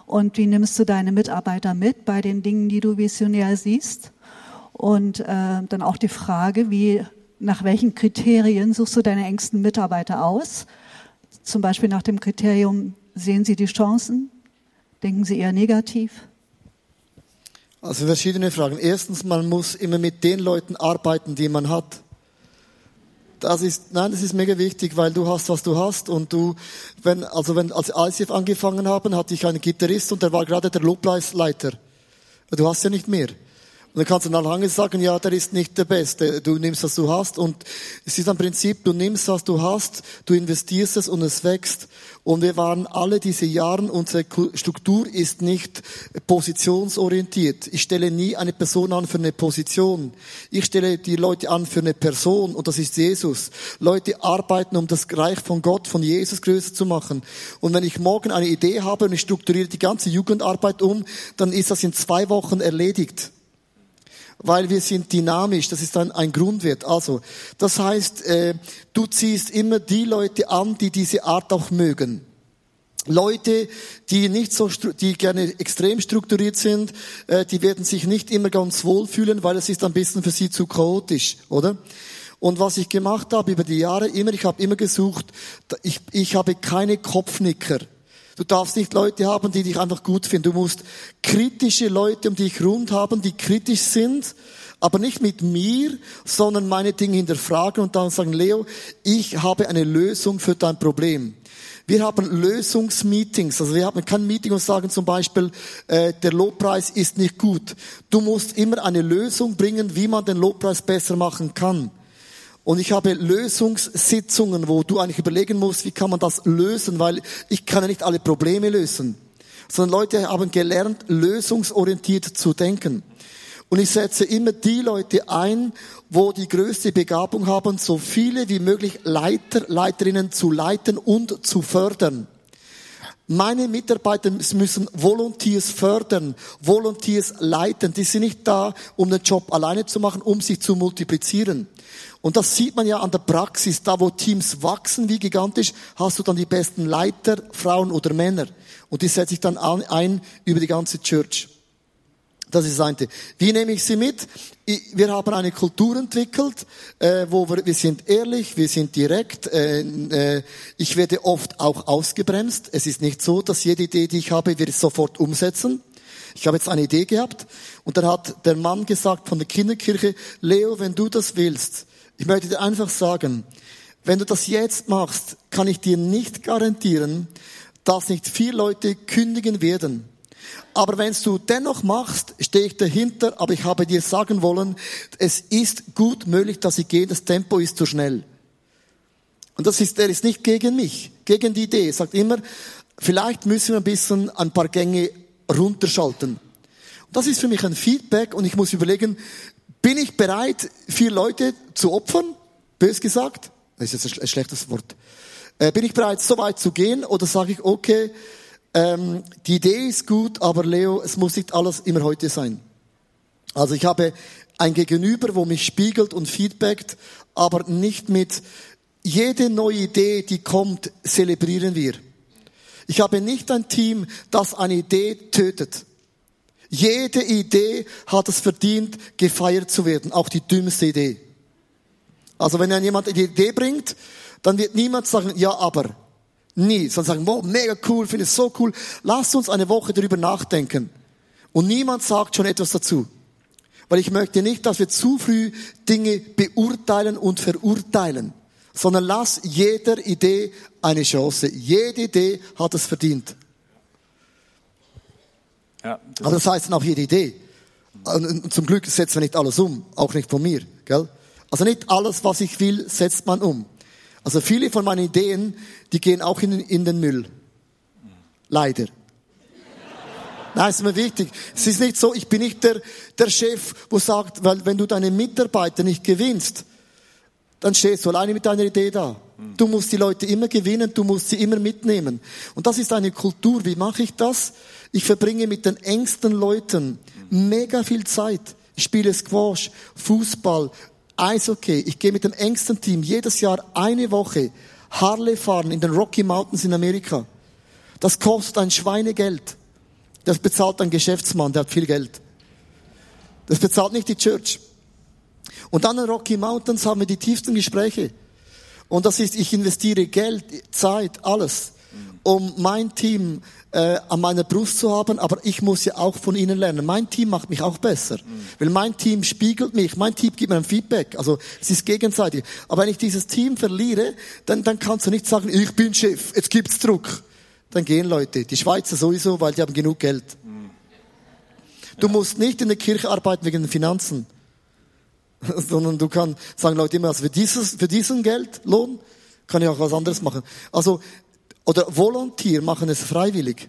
Und wie nimmst du deine Mitarbeiter mit bei den Dingen, die du visionär siehst? Und äh, dann auch die Frage, wie, nach welchen Kriterien suchst du deine engsten Mitarbeiter aus? Zum Beispiel nach dem Kriterium, sehen sie die Chancen? Denken sie eher negativ? Also verschiedene Fragen. Erstens, man muss immer mit den Leuten arbeiten, die man hat. Das ist, nein, das ist mega wichtig, weil du hast, was du hast und du, wenn, also wenn, als ICF angefangen haben, hatte ich einen Gitarrist und der war gerade der Lobpreisleiter. Du hast ja nicht mehr. Und dann kannst du nach lange sagen, ja, der ist nicht der Beste. Du nimmst, was du hast. Und es ist ein Prinzip, du nimmst, was du hast, du investierst es und es wächst. Und wir waren alle diese Jahre, unsere Struktur ist nicht positionsorientiert. Ich stelle nie eine Person an für eine Position. Ich stelle die Leute an für eine Person und das ist Jesus. Leute arbeiten, um das Reich von Gott, von Jesus größer zu machen. Und wenn ich morgen eine Idee habe und ich strukturiere die ganze Jugendarbeit um, dann ist das in zwei Wochen erledigt weil wir sind dynamisch. Das ist ein, ein Grundwert. Also, das heißt, äh, du ziehst immer die Leute an, die diese Art auch mögen. Leute, die nicht so, die gerne extrem strukturiert sind, äh, die werden sich nicht immer ganz wohl fühlen, weil es ist ein bisschen für sie zu chaotisch, oder? Und was ich gemacht habe über die Jahre, immer, ich habe immer gesucht, ich, ich habe keine Kopfnicker. Du darfst nicht Leute haben, die dich einfach gut finden. Du musst kritische Leute um dich rund haben, die kritisch sind, aber nicht mit mir, sondern meine Dinge hinterfragen und dann sagen, Leo, ich habe eine Lösung für dein Problem. Wir haben Lösungsmeetings. Also wir haben kein Meeting und sagen zum Beispiel, äh, der Lobpreis ist nicht gut. Du musst immer eine Lösung bringen, wie man den Lobpreis besser machen kann. Und ich habe Lösungssitzungen, wo du eigentlich überlegen musst, wie kann man das lösen, weil ich kann ja nicht alle Probleme lösen. Sondern Leute haben gelernt, lösungsorientiert zu denken. Und ich setze immer die Leute ein, wo die größte Begabung haben, so viele wie möglich Leiter, Leiterinnen zu leiten und zu fördern. Meine Mitarbeiter müssen Volunteers fördern, Volunteers leiten. Die sind nicht da, um den Job alleine zu machen, um sich zu multiplizieren. Und das sieht man ja an der Praxis. Da, wo Teams wachsen, wie gigantisch, hast du dann die besten Leiter, Frauen oder Männer. Und die setze ich dann ein über die ganze Church. Das ist das eine. Wie nehme ich sie mit? Wir haben eine Kultur entwickelt, äh, wo wir, wir sind ehrlich, wir sind direkt. Äh, äh, ich werde oft auch ausgebremst. Es ist nicht so, dass jede Idee, die ich habe, wir sofort umsetzen. Ich habe jetzt eine Idee gehabt und dann hat der Mann gesagt von der Kinderkirche, Leo, wenn du das willst, ich möchte dir einfach sagen, wenn du das jetzt machst, kann ich dir nicht garantieren, dass nicht vier Leute kündigen werden. Aber wenn du dennoch machst, stehe ich dahinter, aber ich habe dir sagen wollen, es ist gut möglich, dass sie gehen, das Tempo ist zu schnell. Und das ist, er ist nicht gegen mich, gegen die Idee. Er sagt immer, vielleicht müssen wir ein bisschen ein paar Gänge runterschalten. Und das ist für mich ein Feedback und ich muss überlegen, bin ich bereit, vier Leute zu opfern? Bös gesagt. Das ist jetzt ein schlechtes Wort. Äh, bin ich bereit, so weit zu gehen? Oder sage ich, okay, ähm, die Idee ist gut, aber Leo, es muss nicht alles immer heute sein. Also ich habe ein Gegenüber, wo mich spiegelt und feedbackt, aber nicht mit jede neue Idee, die kommt, zelebrieren wir. Ich habe nicht ein Team, das eine Idee tötet. Jede Idee hat es verdient, gefeiert zu werden, auch die dümmste Idee. Also wenn jemand eine Idee bringt, dann wird niemand sagen, ja, aber. Nie. Sondern sagen, wow, mega cool, finde es so cool. Lasst uns eine Woche darüber nachdenken. Und niemand sagt schon etwas dazu. Weil ich möchte nicht, dass wir zu früh Dinge beurteilen und verurteilen. Sondern lass jeder Idee eine Chance. Jede Idee hat es verdient. Ja, das Aber das heißt dann auch jede Idee. Und zum Glück setzt man nicht alles um, auch nicht von mir, gell? Also nicht alles, was ich will, setzt man um. Also viele von meinen Ideen, die gehen auch in, in den Müll. Leider. Nein, ist mir wichtig. Es ist nicht so, ich bin nicht der, der Chef, wo sagt, weil wenn du deine Mitarbeiter nicht gewinnst, dann stehst du alleine mit deiner Idee da. Du musst die Leute immer gewinnen, du musst sie immer mitnehmen. Und das ist eine Kultur. Wie mache ich das? Ich verbringe mit den engsten Leuten mega viel Zeit. Ich spiele Squash, Fußball, Eishockey. Ich gehe mit dem engsten Team jedes Jahr eine Woche Harley fahren in den Rocky Mountains in Amerika. Das kostet ein Schweinegeld. Das bezahlt ein Geschäftsmann, der hat viel Geld. Das bezahlt nicht die Church. Und dann in Rocky Mountains haben wir die tiefsten Gespräche. Und das ist, ich investiere Geld, Zeit, alles, um mein Team äh, an meiner Brust zu haben, aber ich muss ja auch von ihnen lernen. Mein Team macht mich auch besser, mhm. weil mein Team spiegelt mich, mein Team gibt mir ein Feedback, also es ist gegenseitig. Aber wenn ich dieses Team verliere, dann, dann kannst du nicht sagen, ich bin Chef, jetzt gibt's Druck. Dann gehen Leute, die Schweizer sowieso, weil die haben genug Geld. Du musst nicht in der Kirche arbeiten wegen den Finanzen, sondern du kannst sagen Leute immer, also für dieses, für diesen Geldlohn kann ich auch was anderes machen. Also, oder Volontier machen es freiwillig.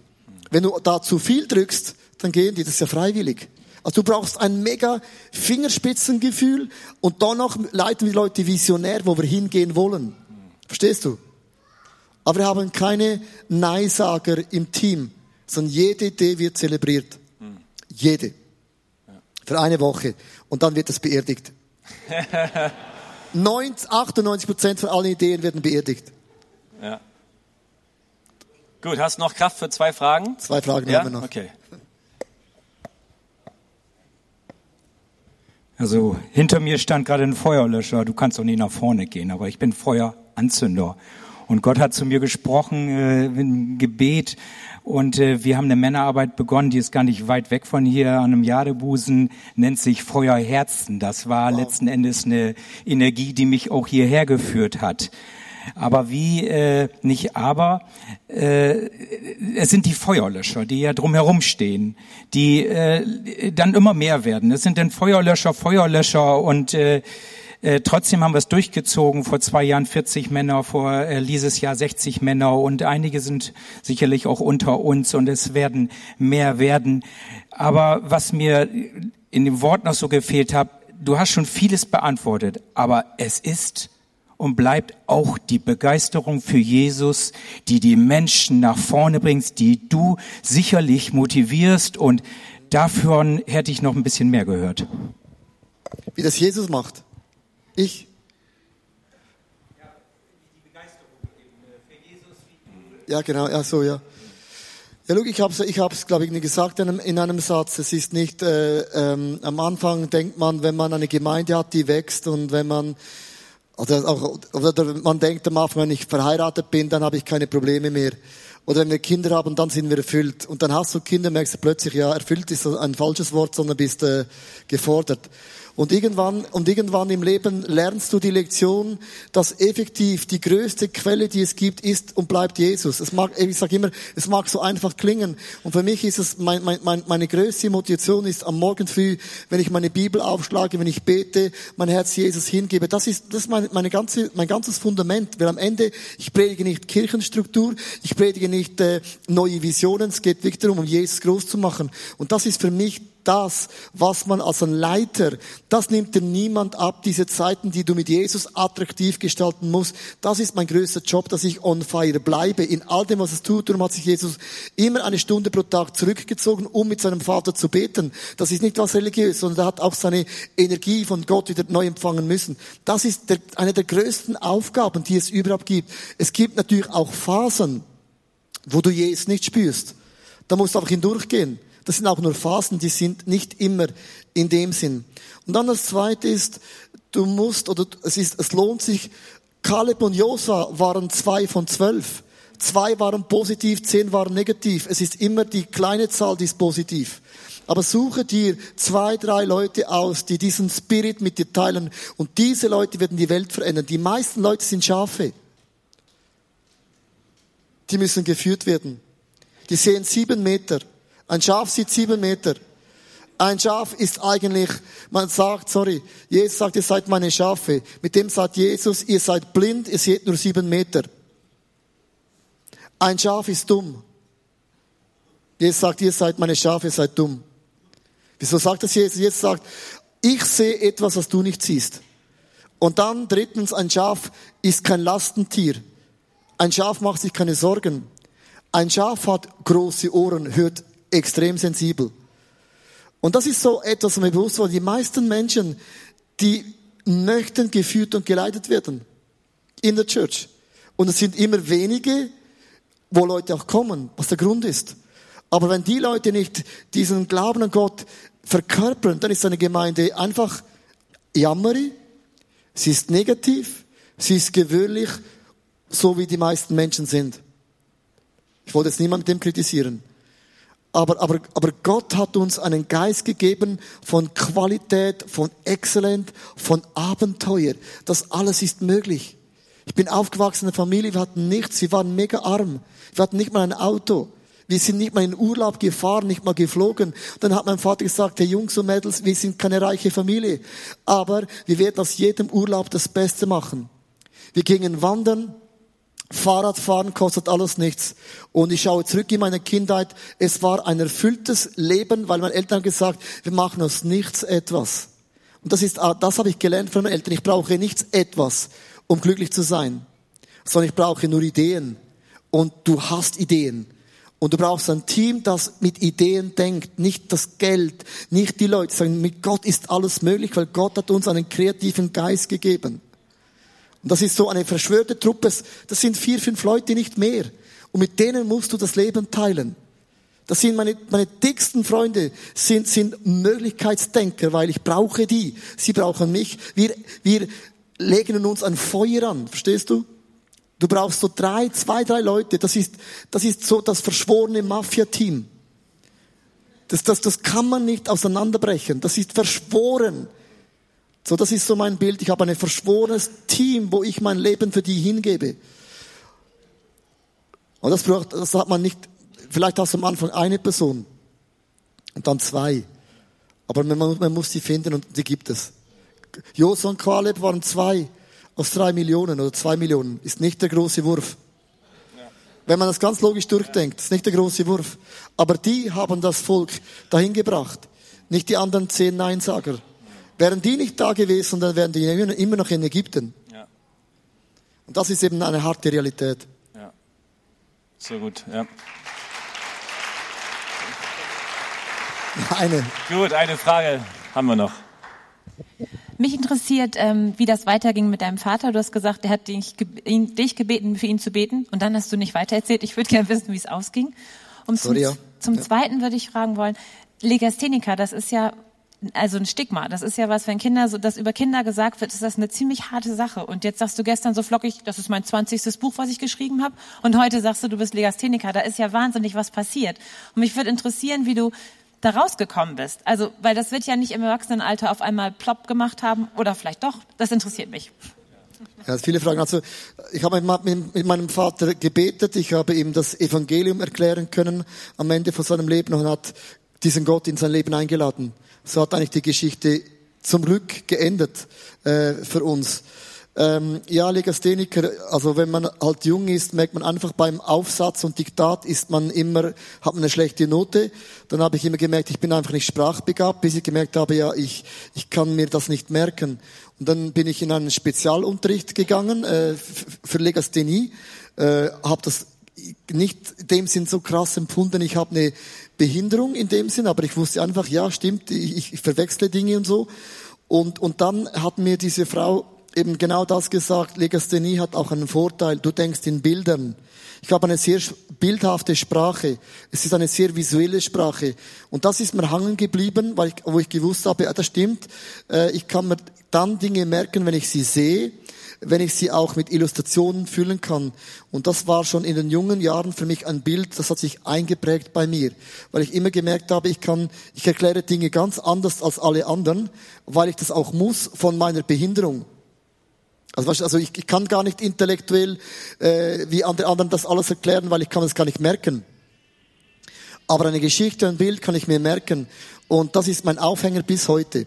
Wenn du da zu viel drückst, dann gehen die, das ja freiwillig. Also du brauchst ein mega Fingerspitzengefühl und danach leiten die Leute visionär, wo wir hingehen wollen. Verstehst du? Aber wir haben keine Neisager im Team, sondern jede Idee wird zelebriert. Jede. Für eine Woche. Und dann wird es beerdigt. 90, 98 Prozent von allen Ideen werden beerdigt. Ja. Gut, hast du noch Kraft für zwei Fragen? Zwei Fragen Ja? haben wir noch. Okay. Also hinter mir stand gerade ein Feuerlöscher. Du kannst doch nicht nach vorne gehen, aber ich bin Feueranzünder. Und Gott hat zu mir gesprochen äh, im Gebet. Und äh, wir haben eine Männerarbeit begonnen, die ist gar nicht weit weg von hier, an einem Jadebusen, nennt sich Feuerherzen. Das war letzten Endes eine Energie, die mich auch hierher geführt hat. Aber wie, äh, nicht aber, äh, es sind die Feuerlöscher, die ja drumherum stehen, die äh, dann immer mehr werden. Es sind dann Feuerlöscher, Feuerlöscher und äh, äh, trotzdem haben wir es durchgezogen. Vor zwei Jahren 40 Männer, vor äh, dieses Jahr 60 Männer und einige sind sicherlich auch unter uns und es werden mehr werden. Aber was mir in dem Wort noch so gefehlt hat, du hast schon vieles beantwortet, aber es ist und bleibt auch die Begeisterung für Jesus, die die Menschen nach vorne bringt, die du sicherlich motivierst und davon hätte ich noch ein bisschen mehr gehört. Wie das Jesus macht. Ich. Ja, genau, ja, so, ja. Ja, look, ich habe es, ich hab's, glaube ich, gesagt in einem, in einem Satz. Es ist nicht, äh, ähm, am Anfang denkt man, wenn man eine Gemeinde hat, die wächst und wenn man, oder, auch, oder man denkt am Anfang, wenn ich verheiratet bin, dann habe ich keine Probleme mehr. Oder wenn wir Kinder haben, dann sind wir erfüllt. Und dann hast du Kinder, merkst du plötzlich, ja, erfüllt ist ein falsches Wort, sondern bist äh, gefordert. Und irgendwann, und irgendwann im Leben lernst du die Lektion, dass effektiv die größte Quelle, die es gibt, ist und bleibt Jesus. Es mag, ich sage immer, es mag so einfach klingen. Und für mich ist es, mein, mein, mein, meine größte Motivation ist am Morgen früh, wenn ich meine Bibel aufschlage, wenn ich bete, mein Herz Jesus hingebe. Das ist, das ist meine, meine ganze, mein ganzes Fundament. Weil am Ende, ich predige nicht Kirchenstruktur, ich predige nicht äh, neue Visionen. Es geht wirklich darum, um Jesus groß zu machen. Und das ist für mich das, was man als ein Leiter, das nimmt dir niemand ab, diese Zeiten, die du mit Jesus attraktiv gestalten musst. Das ist mein größter Job, dass ich on fire bleibe in all dem, was es tut. Darum hat sich Jesus immer eine Stunde pro Tag zurückgezogen, um mit seinem Vater zu beten. Das ist nicht was religiös, sondern er hat auch seine Energie von Gott wieder neu empfangen müssen. Das ist der, eine der größten Aufgaben, die es überhaupt gibt. Es gibt natürlich auch Phasen, wo du Jesus nicht spürst. Da musst du einfach hindurchgehen. Das sind auch nur Phasen, die sind nicht immer in dem Sinn. Und dann das zweite ist, du musst, oder es ist, es lohnt sich, Kaleb und Josa waren zwei von zwölf. Zwei waren positiv, zehn waren negativ. Es ist immer die kleine Zahl, die ist positiv. Aber suche dir zwei, drei Leute aus, die diesen Spirit mit dir teilen. Und diese Leute werden die Welt verändern. Die meisten Leute sind Schafe. Die müssen geführt werden. Die sehen sieben Meter. Ein Schaf sieht sieben Meter. Ein Schaf ist eigentlich, man sagt, sorry, Jesus sagt, ihr seid meine Schafe. Mit dem sagt Jesus, ihr seid blind, ihr seht nur sieben Meter. Ein Schaf ist dumm. Jesus sagt, ihr seid meine Schafe, ihr seid dumm. Wieso sagt das Jesus? Jesus sagt, ich sehe etwas, was du nicht siehst. Und dann drittens, ein Schaf ist kein Lastentier. Ein Schaf macht sich keine Sorgen. Ein Schaf hat große Ohren, hört extrem sensibel. Und das ist so etwas, was mir bewusst war. Die meisten Menschen, die möchten geführt und geleitet werden. In der Church. Und es sind immer wenige, wo Leute auch kommen, was der Grund ist. Aber wenn die Leute nicht diesen Glauben an Gott verkörpern, dann ist eine Gemeinde einfach jammerig, sie ist negativ, sie ist gewöhnlich, so wie die meisten Menschen sind. Ich wollte jetzt niemand mit dem kritisieren. Aber, aber, aber Gott hat uns einen Geist gegeben von Qualität, von Exzellent, von Abenteuer. Das alles ist möglich. Ich bin aufgewachsen in einer Familie, wir hatten nichts, wir waren mega arm. Wir hatten nicht mal ein Auto. Wir sind nicht mal in Urlaub gefahren, nicht mal geflogen. Dann hat mein Vater gesagt, hey Jungs und Mädels, wir sind keine reiche Familie. Aber wir werden aus jedem Urlaub das Beste machen. Wir gingen wandern, Fahrradfahren kostet alles nichts. Und ich schaue zurück in meine Kindheit. Es war ein erfülltes Leben, weil meine Eltern haben gesagt, wir machen aus nichts etwas. Und das ist, das habe ich gelernt von meinen Eltern. Ich brauche nichts etwas, um glücklich zu sein. Sondern ich brauche nur Ideen. Und du hast Ideen. Und du brauchst ein Team, das mit Ideen denkt, nicht das Geld, nicht die Leute, sagen, mit Gott ist alles möglich, weil Gott hat uns einen kreativen Geist gegeben. Und das ist so eine verschwörte Truppe, das sind vier, fünf Leute, nicht mehr. Und mit denen musst du das Leben teilen. Das sind meine, meine dicksten Freunde, sind, sind Möglichkeitsdenker, weil ich brauche die. Sie brauchen mich. Wir, wir legen uns ein Feuer an, verstehst du? Du brauchst so drei, zwei, drei Leute. Das ist, das ist so das verschworene Mafia-Team. Das, das, das kann man nicht auseinanderbrechen. Das ist verschworen. So, das ist so mein Bild. Ich habe ein verschworenes Team, wo ich mein Leben für die hingebe. Und das braucht, das hat man nicht, vielleicht hast du am Anfang eine Person und dann zwei. Aber man, man muss die finden und die gibt es. Josua und Kaleb waren zwei aus drei Millionen oder zwei Millionen ist nicht der große Wurf. Wenn man das ganz logisch durchdenkt, ist nicht der große Wurf. Aber die haben das Volk dahin gebracht. Nicht die anderen zehn Neinsager. Wären die nicht da gewesen, dann wären die immer noch in Ägypten. Ja. Und das ist eben eine harte Realität. Ja. So gut, ja. Eine. Gut, eine Frage haben wir noch. Mich interessiert, ähm, wie das weiterging mit deinem Vater. Du hast gesagt, er hat dich, ihn, dich gebeten, für ihn zu beten und dann hast du nicht weitererzählt. Ich würde gerne wissen, wie es ausging. Und zum, Sorry, ja. zum Ja. Zweiten würde ich fragen wollen, Legastheniker, das ist ja also ein Stigma. Das ist ja was, wenn Kinder so, das über Kinder gesagt wird, ist das eine ziemlich harte Sache. Und jetzt sagst du gestern so flockig, das ist mein 20. Buch, was ich geschrieben habe. Und heute sagst du, du bist Legastheniker. Da ist ja wahnsinnig was passiert. Und mich würde interessieren, wie du da rausgekommen bist. Also, weil das wird ja nicht im Erwachsenenalter auf einmal plopp gemacht haben. Oder vielleicht doch. Das interessiert mich. Ja, viele Fragen. Also, ich habe mit meinem Vater gebetet. Ich habe ihm das Evangelium erklären können am Ende von seinem Leben und hat diesen Gott in sein Leben eingeladen. So hat eigentlich die Geschichte zum Glück geendet äh, für uns. Ähm, ja, Legastheniker, also wenn man halt jung ist, merkt man einfach beim Aufsatz und Diktat ist man immer, hat man eine schlechte Note. Dann habe ich immer gemerkt, ich bin einfach nicht sprachbegabt, bis ich gemerkt habe, ja, ich, ich kann mir das nicht merken. Und dann bin ich in einen Spezialunterricht gegangen äh, für Legasthenie, äh, habe das nicht dem Sinn so krass empfunden, ich habe eine Behinderung in dem Sinn, aber ich wusste einfach, ja, stimmt, ich, ich verwechsle Dinge und so. Und, und dann hat mir diese Frau eben genau das gesagt, Legasthenie hat auch einen Vorteil, du denkst in Bildern. Ich habe eine sehr bildhafte Sprache. Es ist eine sehr visuelle Sprache. Und das ist mir hangen geblieben, weil ich, wo ich gewusst habe, ja, das stimmt. Äh, Ich kann mir dann Dinge merken, wenn ich sie sehe, wenn ich sie auch mit Illustrationen füllen kann. Und das war schon in den jungen Jahren für mich ein Bild, das hat sich eingeprägt bei mir, weil ich immer gemerkt habe, ich kann, ich erkläre Dinge ganz anders als alle anderen, weil ich das auch muss von meiner Behinderung. Also, also ich, ich kann gar nicht intellektuell äh, wie andere anderen das alles erklären, weil ich kann es gar nicht merken. Aber eine Geschichte, ein Bild kann ich mir merken. Und das ist mein Aufhänger bis heute.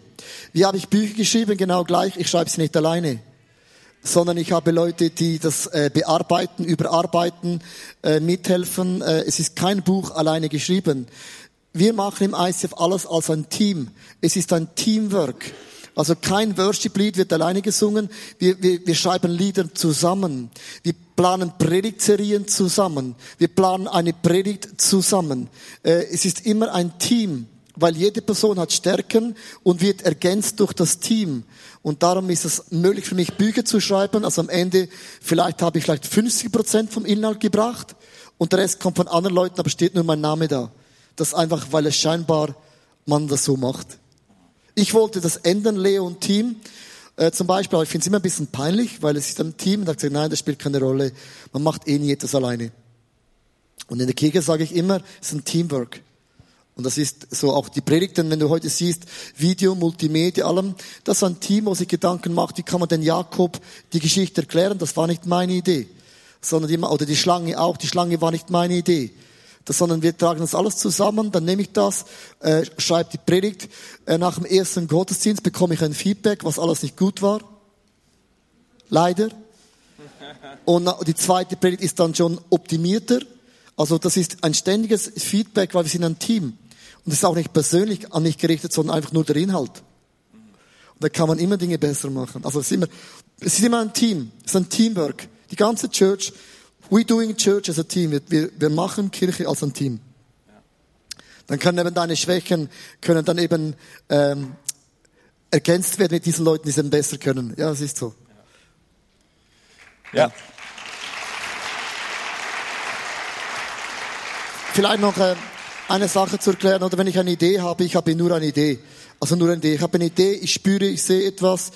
Wie habe ich Bücher geschrieben? Genau gleich. Ich schreibe sie nicht alleine sondern ich habe Leute, die das äh, bearbeiten, überarbeiten, äh, mithelfen. Äh, es ist kein Buch alleine geschrieben. Wir machen im ICF alles als ein Team. Es ist ein Teamwork. Also kein Worship-Lied wird alleine gesungen. Wir, wir, wir schreiben Lieder zusammen. Wir planen Predigtserien zusammen. Wir planen eine Predigt zusammen. Äh, es ist immer ein Team, weil jede Person hat Stärken und wird ergänzt durch das Team. Und darum ist es möglich für mich, Bücher zu schreiben. Also am Ende, vielleicht habe ich vielleicht 50 Prozent vom Inhalt gebracht und der Rest kommt von anderen Leuten, aber steht nur mein Name da. Das einfach, weil es scheinbar man das so macht. Ich wollte das ändern, Leo und Team. Äh, zum Beispiel, aber ich finde es immer ein bisschen peinlich, weil es ist ein Team und da gesagt, nein, das spielt keine Rolle. Man macht eh nie etwas alleine. Und in der Kirche sage ich immer, es ist ein Teamwork. Und das ist so auch die Predigten, wenn du heute siehst, Video, Multimedia, allem, das ist ein Team, wo sich Gedanken macht, wie kann man den Jakob die Geschichte erklären, das war nicht meine Idee. Sondern die, oder die Schlange auch, die Schlange war nicht meine Idee. das, sondern wir tragen das alles zusammen, dann nehme ich das, äh, schreibe die Predigt. Äh, nach dem ersten Gottesdienst bekomme ich ein Feedback, was alles nicht gut war. Leider. Und die zweite Predigt ist dann schon optimierter. Also das ist ein ständiges Feedback, weil wir sind ein Team. Und es ist auch nicht persönlich an mich gerichtet, sondern einfach nur der Inhalt. Und da kann man immer Dinge besser machen. Also es ist immer, es ist immer ein Team. Es ist ein Teamwork. Die ganze Church, we doing church as a team. Wir, wir machen Kirche als ein Team. Dann können eben deine Schwächen, können dann eben ähm, ergänzt werden mit diesen Leuten, die es eben besser können. Ja, es ist so. Ja. Vielleicht noch äh, eine Sache zu erklären, oder wenn ich eine Idee habe, ich habe nur eine Idee. Also nur eine Idee. Ich habe eine Idee, ich spüre, ich sehe etwas.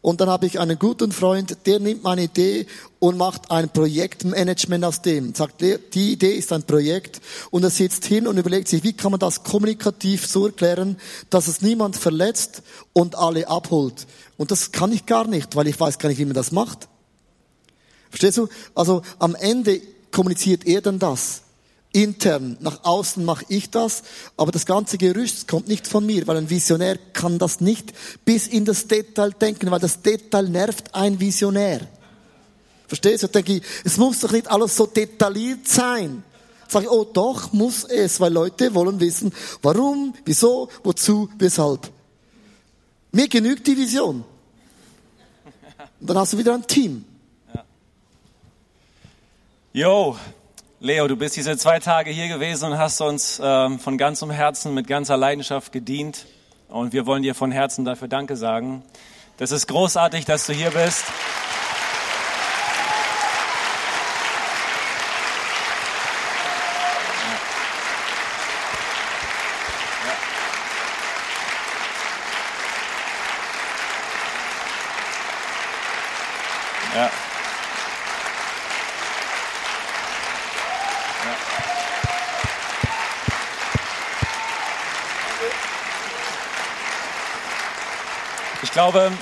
Und dann habe ich einen guten Freund, der nimmt meine Idee und macht ein Projektmanagement aus dem. Sagt, die Idee ist ein Projekt und er sitzt hin und überlegt sich, wie kann man das kommunikativ so erklären, dass es niemand verletzt und alle abholt. Und das kann ich gar nicht, weil ich weiß gar nicht, wie man das macht. Verstehst du? Also am Ende kommuniziert er dann das. Intern, nach außen mache ich das, aber das ganze Gerüst kommt nicht von mir, weil ein Visionär kann das nicht bis in das Detail denken, weil das Detail nervt ein Visionär. Verstehst du? Da denke ich, es muss doch nicht alles so detailliert sein. Sag ich, oh doch, muss es, weil Leute wollen wissen, warum, wieso, wozu, weshalb. Mir genügt die Vision. Und dann hast du wieder ein Team. Jo, Leo, du bist diese zwei Tage hier gewesen und hast uns ähm, von ganzem Herzen, mit ganzer Leidenschaft gedient. Und wir wollen dir von Herzen dafür Danke sagen. Das ist großartig, dass du hier bist. Glaube,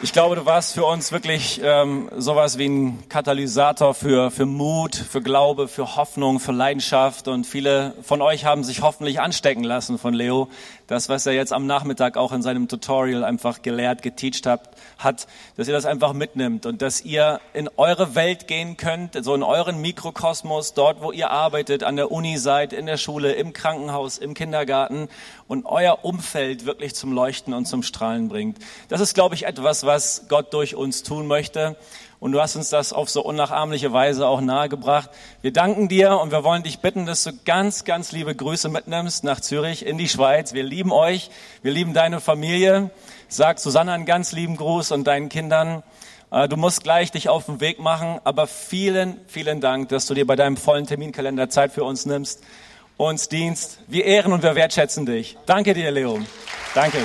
ich glaube, du warst für uns wirklich ähm, sowas wie ein Katalysator für, für Mut, für Glaube, für Hoffnung, für Leidenschaft. Und viele von euch haben sich hoffentlich anstecken lassen von Leo. Das, was er jetzt am Nachmittag auch in seinem Tutorial einfach gelehrt, geteacht habt, hat, dass ihr das einfach mitnimmt und dass ihr in eure Welt gehen könnt, so in euren Mikrokosmos, dort, wo ihr arbeitet, an der Uni seid, in der Schule, im Krankenhaus, im Kindergarten und euer Umfeld wirklich zum Leuchten und zum Strahlen bringt. Das ist, glaube ich, etwas, was Gott durch uns tun möchte. Und du hast uns das auf so unnachahmliche Weise auch nahegebracht. Wir danken dir und wir wollen dich bitten, dass du ganz, ganz liebe Grüße mitnimmst nach Zürich in die Schweiz. Wir lieben euch. Wir lieben deine Familie. Sag Susanne einen ganz lieben Gruß und deinen Kindern. Äh, Du musst gleich dich auf den Weg machen, aber vielen, vielen Dank, dass du dir bei deinem vollen Terminkalender Zeit für uns nimmst, uns dienst. Wir ehren und wir wertschätzen dich. Danke dir, Leo. Danke.